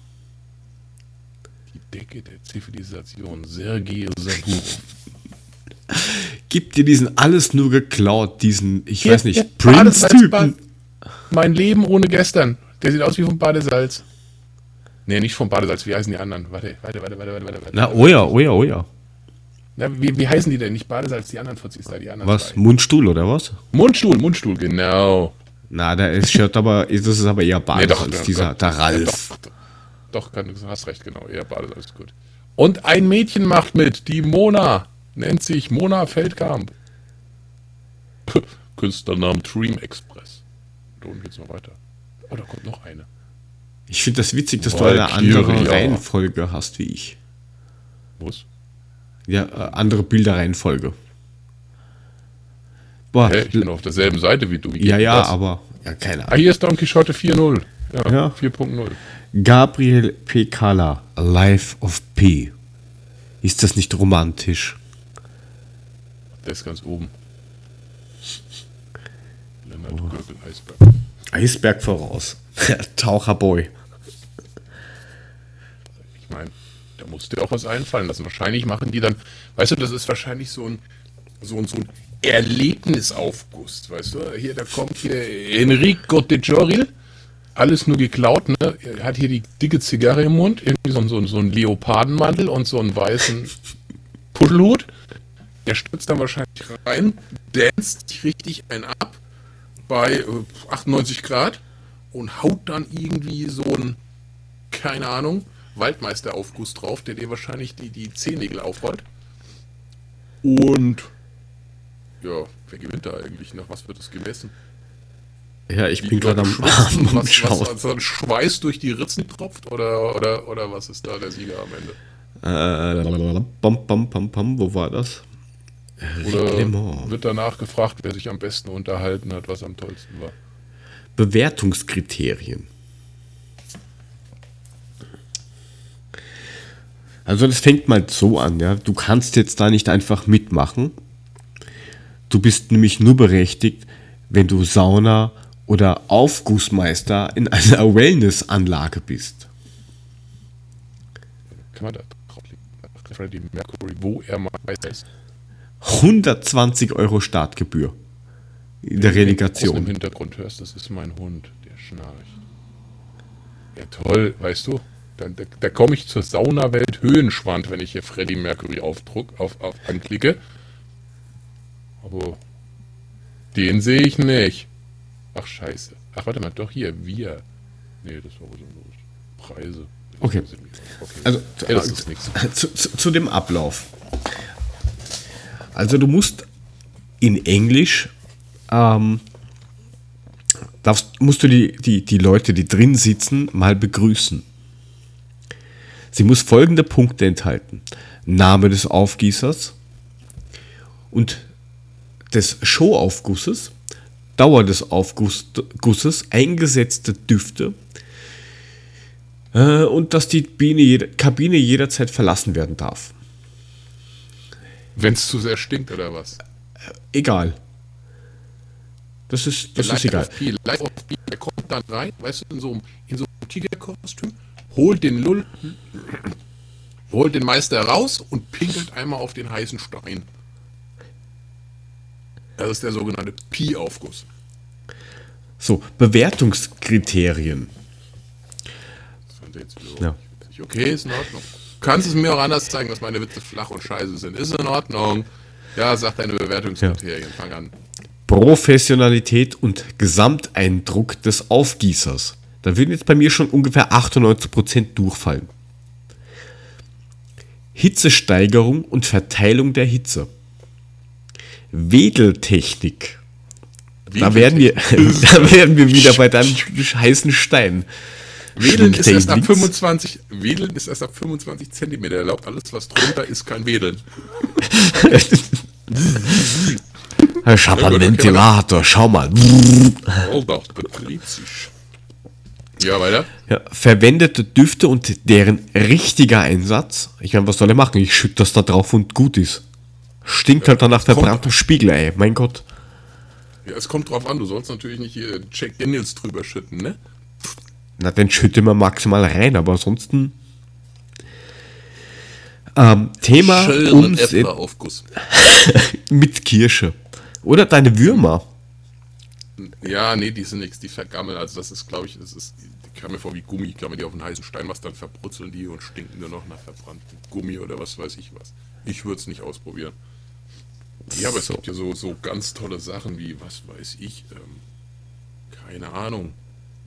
Decke der Zivilisation, Sergei Saburov. Gib dir diesen alles nur geklaut, diesen, ich Hier, weiß nicht, hier, Prince-Typen. Badesalz, Mein Leben ohne gestern. Der sieht aus wie vom Badesalz. Nee, nicht vom Badesalz. Wie heißen die anderen? Warte, warte, warte, warte, warte. warte. Na, oh ja, oh ja, oh ja. Na, wie, wie heißen die denn? Nicht Badesalz, die anderen Fuzis da, die anderen Was? zwei. Mundstuhl oder was? Mundstuhl, Mundstuhl, genau. Na, da ist schaut aber, das ist aber eher Bades Nee, doch, dieser, doch, der ja, Ralf. Doch, doch kann, du hast recht, genau. Eher Badesalz, gut. Und ein Mädchen macht mit, die Mona. Nennt sich Mona Feldkamp. Künstlernamen Dream Express. Unten geht's noch weiter. Oh, da kommt noch eine. Ich finde das witzig, dass du eine andere Valkyria. Reihenfolge hast wie ich. Was? Ja, äh, andere Bilderreihenfolge. Boah, Hä, ich bin auf derselben Seite wie du. Wie ja, ja, das? aber, ja, keine Ah, Ahnung. hier ist Don Quixote 4.0. Ja, Ja. 4.0. Gabriel P. Kala, A Life of P. Ist das nicht romantisch? Der ist ganz oben. Lennart Oh. Göckel, Eisberg. Eisberg voraus. Taucherboy. Ich meine, da muss dir auch was einfallen lassen. Wahrscheinlich machen die dann, weißt du, das ist wahrscheinlich so ein, so ein, so ein Erlebnisaufguss, weißt du? Hier, da kommt hier Enrico de Joril, alles nur geklaut, ne? Er hat hier die dicke Zigarre im Mund, irgendwie so, ein- so, ein- so ein Leopardenmantel und so einen weißen Puschelhut. Der stürzt dann wahrscheinlich rein, danst sich richtig einen ab bei äh, 98 Grad und haut dann irgendwie so ein, keine Ahnung, Waldmeisteraufguss drauf, der dir wahrscheinlich die, die Zehennägel aufrollt. Und ja, wer gewinnt da eigentlich? Nach was wird das gemessen? Ja, ich Die bin gerade am, schwitzen, was, Schauen. was, was an Schweiß durch die Ritzen tropft oder, oder, oder was ist da der Sieger am Ende? Äh, bam, bam, bam, bam, wo war das? Oder Reglement. wird danach gefragt, wer sich am besten unterhalten hat, was am tollsten war? Bewertungskriterien. Also das fängt mal so an, ja. Du kannst jetzt da nicht einfach mitmachen. Du bist nämlich nur berechtigt, wenn du Sauna oder Aufgussmeister in einer Wellnessanlage bist. Kann man da draufklicken? Freddie Mercury, wo er mal ist. 120 Euro Startgebühr in der Wenn du im Relegation. Hintergrund hörst, das ist mein Hund, der schnarcht. Ja toll, weißt du, da, da, da komme ich zur Saunawelt Höhenschwand, wenn ich hier Freddie Mercury aufdruck, auf, auf anklicke. Aber den sehe ich nicht. Ach scheiße. Ach warte mal, doch hier, wir. Nee, das war was anderes. Preise. Okay. okay. Also ja, nichts. zu, zu, zu dem Ablauf. Also du musst in Englisch ähm, darfst, musst du die, die, die Leute, die drin sitzen, mal begrüßen. Sie muss folgende Punkte enthalten. Name des Aufgießers und des Showaufgusses, Dauer des Aufgusses, eingesetzte Düfte äh, und dass die Biene Kabine jederzeit verlassen werden darf. Wenn es zu sehr stinkt oder was? Egal. Das ist, das ist Live egal. Live auf P, der kommt dann rein, weißt du, in so einem, in so einem Tigerkostüm, holt den Lull, holt den Meister raus und pinkelt einmal auf den heißen Stein. Das ist der sogenannte Pi-Aufguss. So, Bewertungskriterien. Das fand jetzt Ja. Okay, ist in Ordnung. Du kannst es mir auch anders zeigen, dass meine Witze flach und scheiße sind. Ist in Ordnung. Ja, sag deine Bewertungskriterien. Fang an. Professionalität und Gesamteindruck des Aufgießers. Da würden jetzt bei mir schon ungefähr 98% durchfallen. Hitzesteigerung und Verteilung der Hitze. Wedeltechnik. Da werden, wir, da werden wir wieder bei deinem heißen Stein. Wedeln ist erst ab Links. 25, Wedeln ist erst ab 25 Zentimeter erlaubt. Alles, was drunter ist, kein Wedeln. Ich hab einen Ventilator, schau mal. Alter, betriebsisch. Ja, weiter. Ja, verwendete Düfte und deren richtiger Einsatz. Ich meine, was soll er machen? Ich schütte das da drauf und gut ist. Stinkt halt dann nach verbranntem Spiegelei, mein Gott. Ja, es kommt drauf an, du sollst natürlich nicht hier Jack Daniels drüber schütten, ne? Na, den schütte man maximal rein, aber ansonsten. Ähm, Thema Schönen Umset Äpfelaufguss. mit Kirsche. Oder deine Würmer. Ja, nee, die sind nichts, die vergammeln. Also das ist, glaube ich, das ist, die kam mir vor wie Gummi. Kann man die auf einen heißen Stein was, dann verbrutzeln die und stinken nur noch nach verbranntem Gummi oder was weiß ich was. Ich würde es nicht ausprobieren. Ja, aber es So. gibt ja so, so ganz tolle Sachen wie, was weiß ich, ähm, keine Ahnung,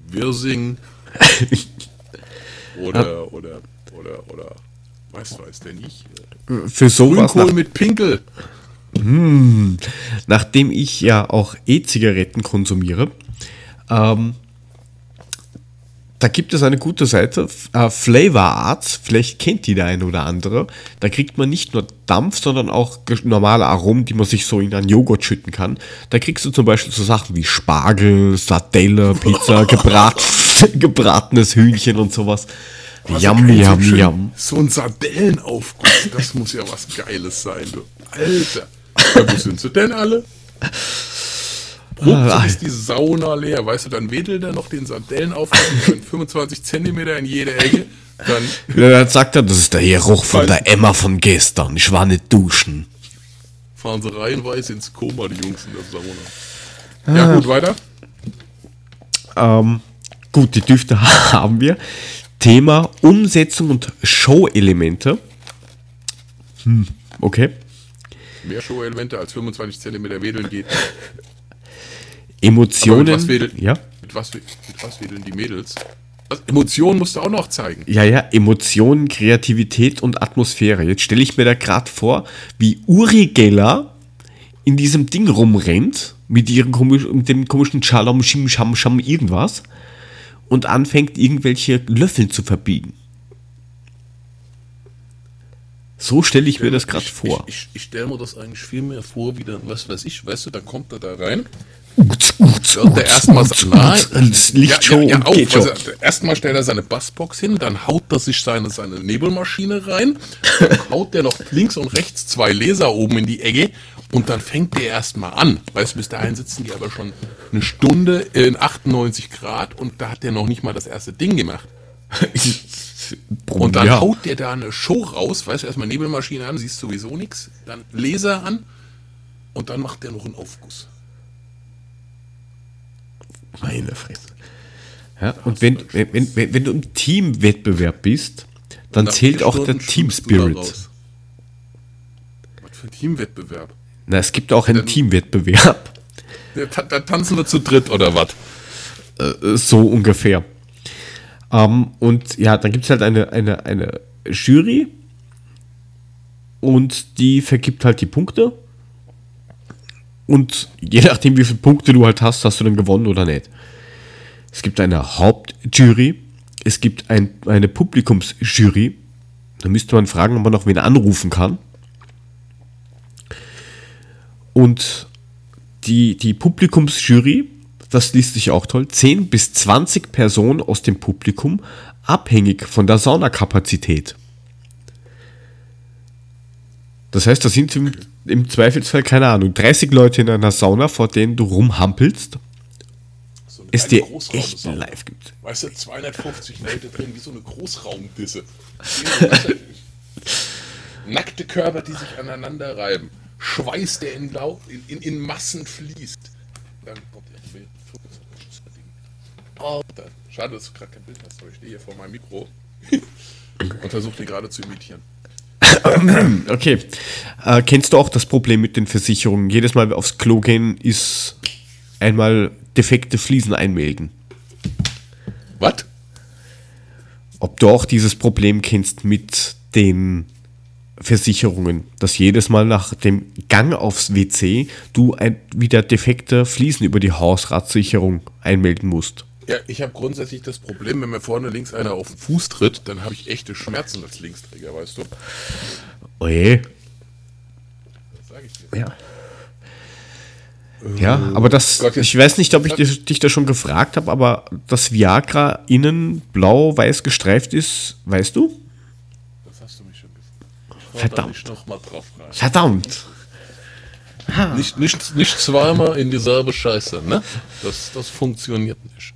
Wirsing oder, oder, oder, oder, was weiß denn ich, äh, Für sowas, Grünkohl nach, mit Pinkel. nachdem ich ja auch E-Zigaretten konsumiere, ähm, da gibt es eine gute Seite, äh, Flavor Arts, vielleicht kennt die der eine oder andere. Da kriegt man nicht nur Dampf, sondern auch normale Aromen, die man sich so in einen Joghurt schütten kann. Da kriegst du zum Beispiel so Sachen wie Spargel, Sardelle, Pizza, gebrat, gebratenes Hühnchen und sowas. Yummy, schön- yum. so ein Sardellenaufguss, das muss ja was Geiles sein, du. Alter. Ja, wo sind sie denn alle? Ah, Ruckzuck ist die Sauna leer, weißt du, dann wedelt er noch den Sardellenaufguss mit 25 Zentimeter in jede Ecke, dann Ja, dann sagt er, das ist der Geruch von der Emma von gestern. Ich war nicht duschen. fahren sie reihenweise ins Koma, die Jungs in der Sauna. Ah. Ja, gut, weiter. Ähm, gut, die Düfte haben wir. Thema Umsetzung und Show-Elemente. Hm, okay. Mehr Show-Elemente als 25 Zentimeter wedeln geht. Emotionen. Aber mit was wedeln, ja? mit was, mit was wedeln die Mädels? Was, Emotionen musst du auch noch zeigen. Ja, ja, Emotionen, Kreativität und Atmosphäre. Jetzt stelle ich mir da gerade vor, wie Uri Geller in diesem Ding rumrennt, mit, ihren komisch, mit dem komischen Shalom, Shim, Sham, Sham, irgendwas, und anfängt, irgendwelche Löffeln zu verbiegen. So stelle ich mir das gerade vor. Ich, ich, ich stelle mir das eigentlich viel mehr vor, wie dann, was weiß ich, weißt du, dann kommt er da rein. Hört der erstmal so- Nein. Lichtshow ja, ja, geht. Also, erstmal stellt er seine Bassbox hin, dann haut er sich seine, seine Nebelmaschine rein, dann haut der noch links und rechts zwei Laser oben in die Ecke und dann fängt der erstmal an. Weißt du, bis dahin sitzen die aber schon eine Stunde in 98 Grad und da hat der noch nicht mal das erste Ding gemacht. Und dann Ja. haut der da eine Show raus, weißt du, erstmal Nebelmaschine an, siehst sowieso nichts, dann Laser an und dann macht der noch einen Aufguss. Meine Fresse. Ja, und wenn, wenn, wenn, wenn du im Teamwettbewerb bist, dann zählt auch der Team Spirit. Was für ein Teamwettbewerb? Na, es gibt auch einen Teamwettbewerb. Da, ta- da tanzen wir zu dritt oder was? Äh, So ungefähr. Ähm, und ja, dann gibt es halt eine, eine, eine Jury und die vergibt halt die Punkte. Und je nachdem, wie viele Punkte du halt hast, hast du dann gewonnen oder nicht. Es gibt eine Hauptjury, es gibt ein, eine Publikumsjury. Da müsste man fragen, ob man noch wen anrufen kann. Und die, die Publikumsjury, das liest sich auch toll, 10 bis 20 Personen aus dem Publikum, abhängig von der Saunakapazität. Das heißt, da sind im, im Zweifelsfall, keine Ahnung, 30 Leute in einer Sauna, vor denen du rumhampelst, So es dir echt live gibt. Weißt du, 250 Leute drin, wie so eine Großraumdisse. Nackte Körper, die sich aneinander reiben. Schweiß, der in, Lau in, in, in Massen fließt. Dann kommt der Bild. Alter. Schade, dass du gerade kein Bild hast, aber ich stehe hier vor meinem Mikro und versuche die gerade zu imitieren. Okay. Äh, kennst du auch das Problem mit den Versicherungen? Jedes Mal aufs Klo gehen ist einmal defekte Fliesen einmelden. Was? Ob du auch dieses Problem kennst mit den Versicherungen, dass jedes Mal nach dem Gang aufs WC du ein, wieder defekte Fliesen über die Hausratssicherung einmelden musst. Ja, ich habe grundsätzlich das Problem, wenn mir vorne links einer auf den Fuß tritt, dann habe ich echte Schmerzen als Linksträger, weißt du? Oje. Das sage ich dir. Ja. Ja, aber das, Gott, ich weiß nicht, ob ich dich, dich da schon gefragt habe, aber das Viagra innen blau-weiß gestreift ist, weißt du? Das hast du mich schon Verdammt. Da nicht noch mal drauf rein. Verdammt. Nicht, nicht, nicht zweimal in dieselbe Scheiße, ne? Das, das funktioniert nicht.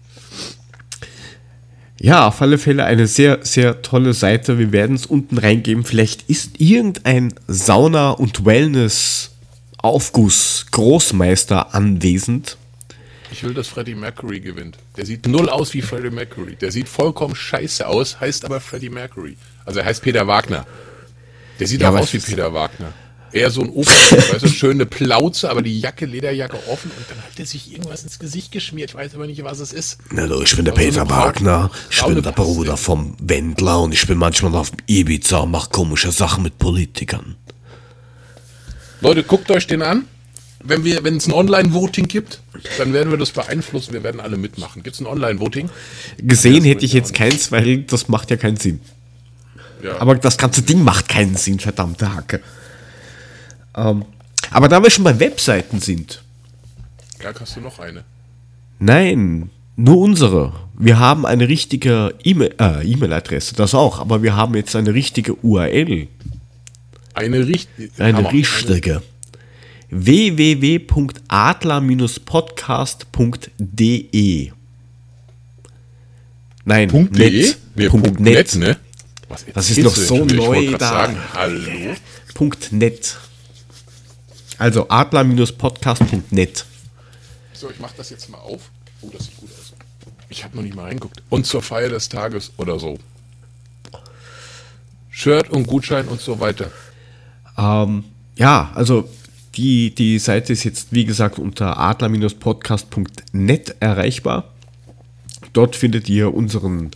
Ja, auf alle Fälle eine sehr, sehr tolle Seite. Wir werden es unten reingeben. Vielleicht ist irgendein Sauna- und Wellness-Aufguss-Großmeister anwesend. Ich will, dass Freddie Mercury gewinnt. Der sieht null aus wie Freddie Mercury. Der sieht vollkommen scheiße aus, heißt aber Freddie Mercury. Also er heißt Peter Wagner. Der sieht Ja, auch aus wie Peter Wagner. Eher so ein Opa, weißt du, schöne Plauze, aber die Jacke, Lederjacke offen und dann hat er sich irgendwas ins Gesicht geschmiert. Ich weiß aber nicht, was es ist. Hallo, ich bin der Also Peter Wagner. Ich bin der. Bruder vom Wendler und ich bin manchmal auf Ibiza und mache komische Sachen mit Politikern. Leute, guckt euch den an. Wenn wir, wenn es ein Online-Voting gibt, dann werden wir das beeinflussen. Wir werden alle mitmachen. Gibt es ein Online-Voting? Gesehen hätte ich jetzt keins, weil das macht ja keinen Sinn. Ja. Aber das ganze Ding macht keinen Sinn, verdammte Hacke. Ähm, aber da wir schon bei Webseiten sind, ja, hast du noch eine? nein, nur unsere. Wir haben eine richtige äh, E-Mail-Adresse, das auch, aber wir haben jetzt eine richtige URL, Eine richtige. eine richtige. www.adler-podcast.de Nein, Punkt .de? net. Nee, Punkt Punkt net. net, ne? Was Das ist noch so? Ich neu da. Sagen, hallo? Punkt .net. Also adler-podcast.net. So, ich mache das jetzt mal auf. Oh, das sieht gut aus. Ich habe noch nicht mal reingeguckt. Und zur Feier des Tages oder so. Shirt und Gutschein und so weiter. Ähm, ja, also die, die Seite ist jetzt, wie gesagt, unter adler-podcast.net erreichbar. Dort findet ihr unseren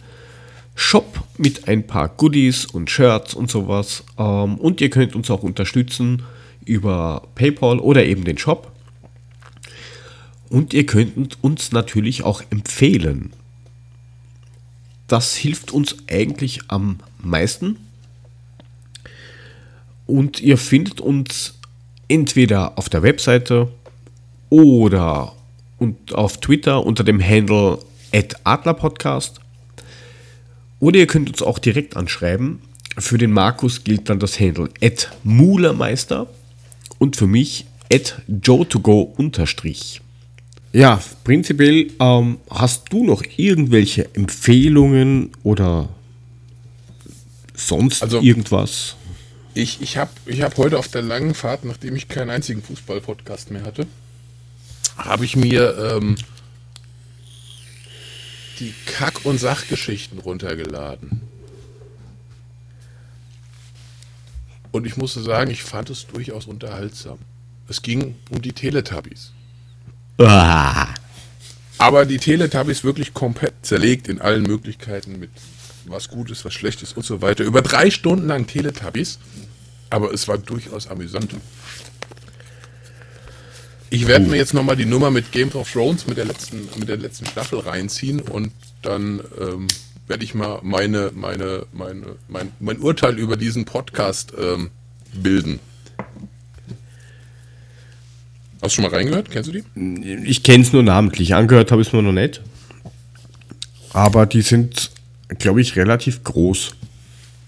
Shop mit ein paar Goodies und Shirts und sowas. Ähm, und ihr könnt uns auch unterstützen über PayPal oder eben den Shop. Und ihr könnt uns natürlich auch empfehlen. Das hilft uns eigentlich am meisten. Und ihr findet uns entweder auf der Webseite oder und auf Twitter unter dem Handle @adlerpodcast. Oder ihr könnt uns auch direkt anschreiben. Für den Markus gilt dann das Handle @mulermeister und für mich @joe2go unterstrich. Ja, prinzipiell ähm, hast du noch irgendwelche Empfehlungen oder sonst Also- irgendwas? Ich, ich habe ich hab heute auf der langen Fahrt, nachdem ich keinen einzigen Fußball-Podcast mehr hatte, habe ich mir ähm, die Kack- und Sachgeschichten runtergeladen. Und ich musste sagen, ich fand es durchaus unterhaltsam. Es ging um die Teletubbies. Ah. Aber die Teletubbies wirklich komplett zerlegt in allen Möglichkeiten mit was gut ist, was schlecht ist und so weiter. Über drei Stunden lang Teletubbies. Aber es war durchaus amüsant. Ich werde mir jetzt nochmal die Nummer mit Game of Thrones mit der letzten, mit der letzten Staffel reinziehen und dann ähm, werde ich mal meine, meine, meine, mein, mein Urteil über diesen Podcast ähm, bilden. Hast du schon mal reingehört? Kennst du die? Ich kenne es nur namentlich. Angehört habe ich es mir noch nicht. Aber die sind, glaube ich, relativ groß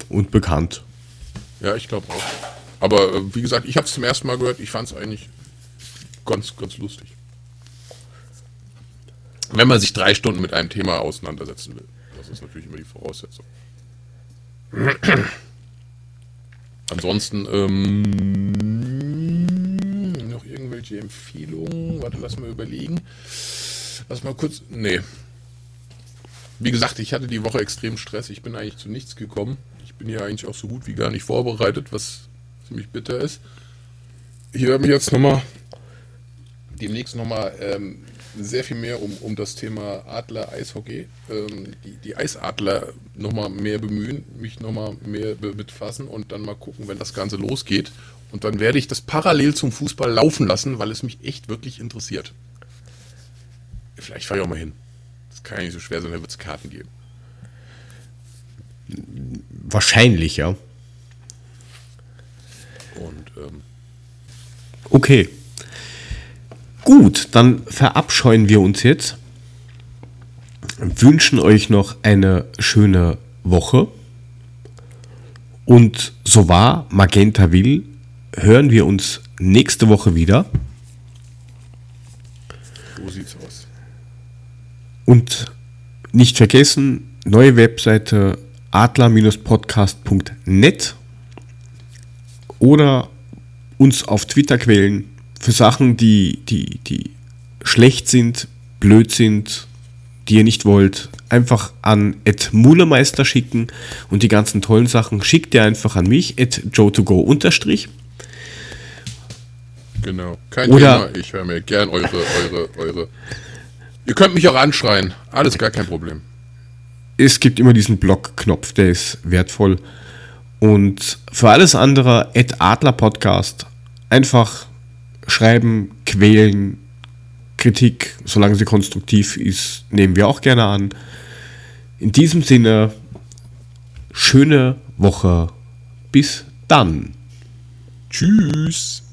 und bekannt. Ja, ich glaube auch. Aber äh, wie gesagt, ich habe es zum ersten Mal gehört. Ich fand es eigentlich ganz, ganz lustig. Wenn man sich drei Stunden mit einem Thema auseinandersetzen will. Das ist natürlich immer die Voraussetzung. Ansonsten, ähm, noch irgendwelche Empfehlungen? Warte, lass mal überlegen. Lass mal kurz. Nee. Wie gesagt, ich hatte die Woche extrem Stress. Ich bin eigentlich zu nichts gekommen. Ich bin hier eigentlich auch so gut wie gar nicht vorbereitet, was ziemlich bitter ist. Ich werde mich jetzt nochmal demnächst nochmal ähm, sehr viel mehr um, um das Thema Adler Eishockey, ähm, die, die Eisadler nochmal mehr bemühen, mich nochmal mehr be befassen und dann mal gucken, wenn das Ganze losgeht. Und dann werde ich das parallel zum Fußball laufen lassen, weil es mich echt wirklich interessiert. Vielleicht fahre ich auch mal hin. Das kann ja nicht so schwer sein, da wird es Karten geben. Wahrscheinlich, ja. Und ähm, Okay. Gut, dann verabscheuen wir uns jetzt. Wünschen euch noch eine schöne Woche. Und so wahr Magenta will, hören wir uns nächste Woche wieder. so sieht's aus. Und nicht vergessen, neue Webseite adler-podcast.net oder uns auf Twitter quälen für Sachen, die, die, die schlecht sind, blöd sind, die ihr nicht wollt, einfach an Ed Mulemeister schicken und die ganzen tollen Sachen schickt ihr einfach an mich, at joe2go unterstrich. Genau. Kein Oder- Thema. Ich höre mir gern eure, eure, eure. Ihr könnt mich auch anschreien. Alles gar kein Problem. Es gibt immer diesen Blog-Knopf, der ist wertvoll. Und für alles andere, at Adler Podcast, einfach schreiben, quälen, Kritik, solange sie konstruktiv ist, nehmen wir auch gerne an. In diesem Sinne, schöne Woche. Bis dann. Tschüss.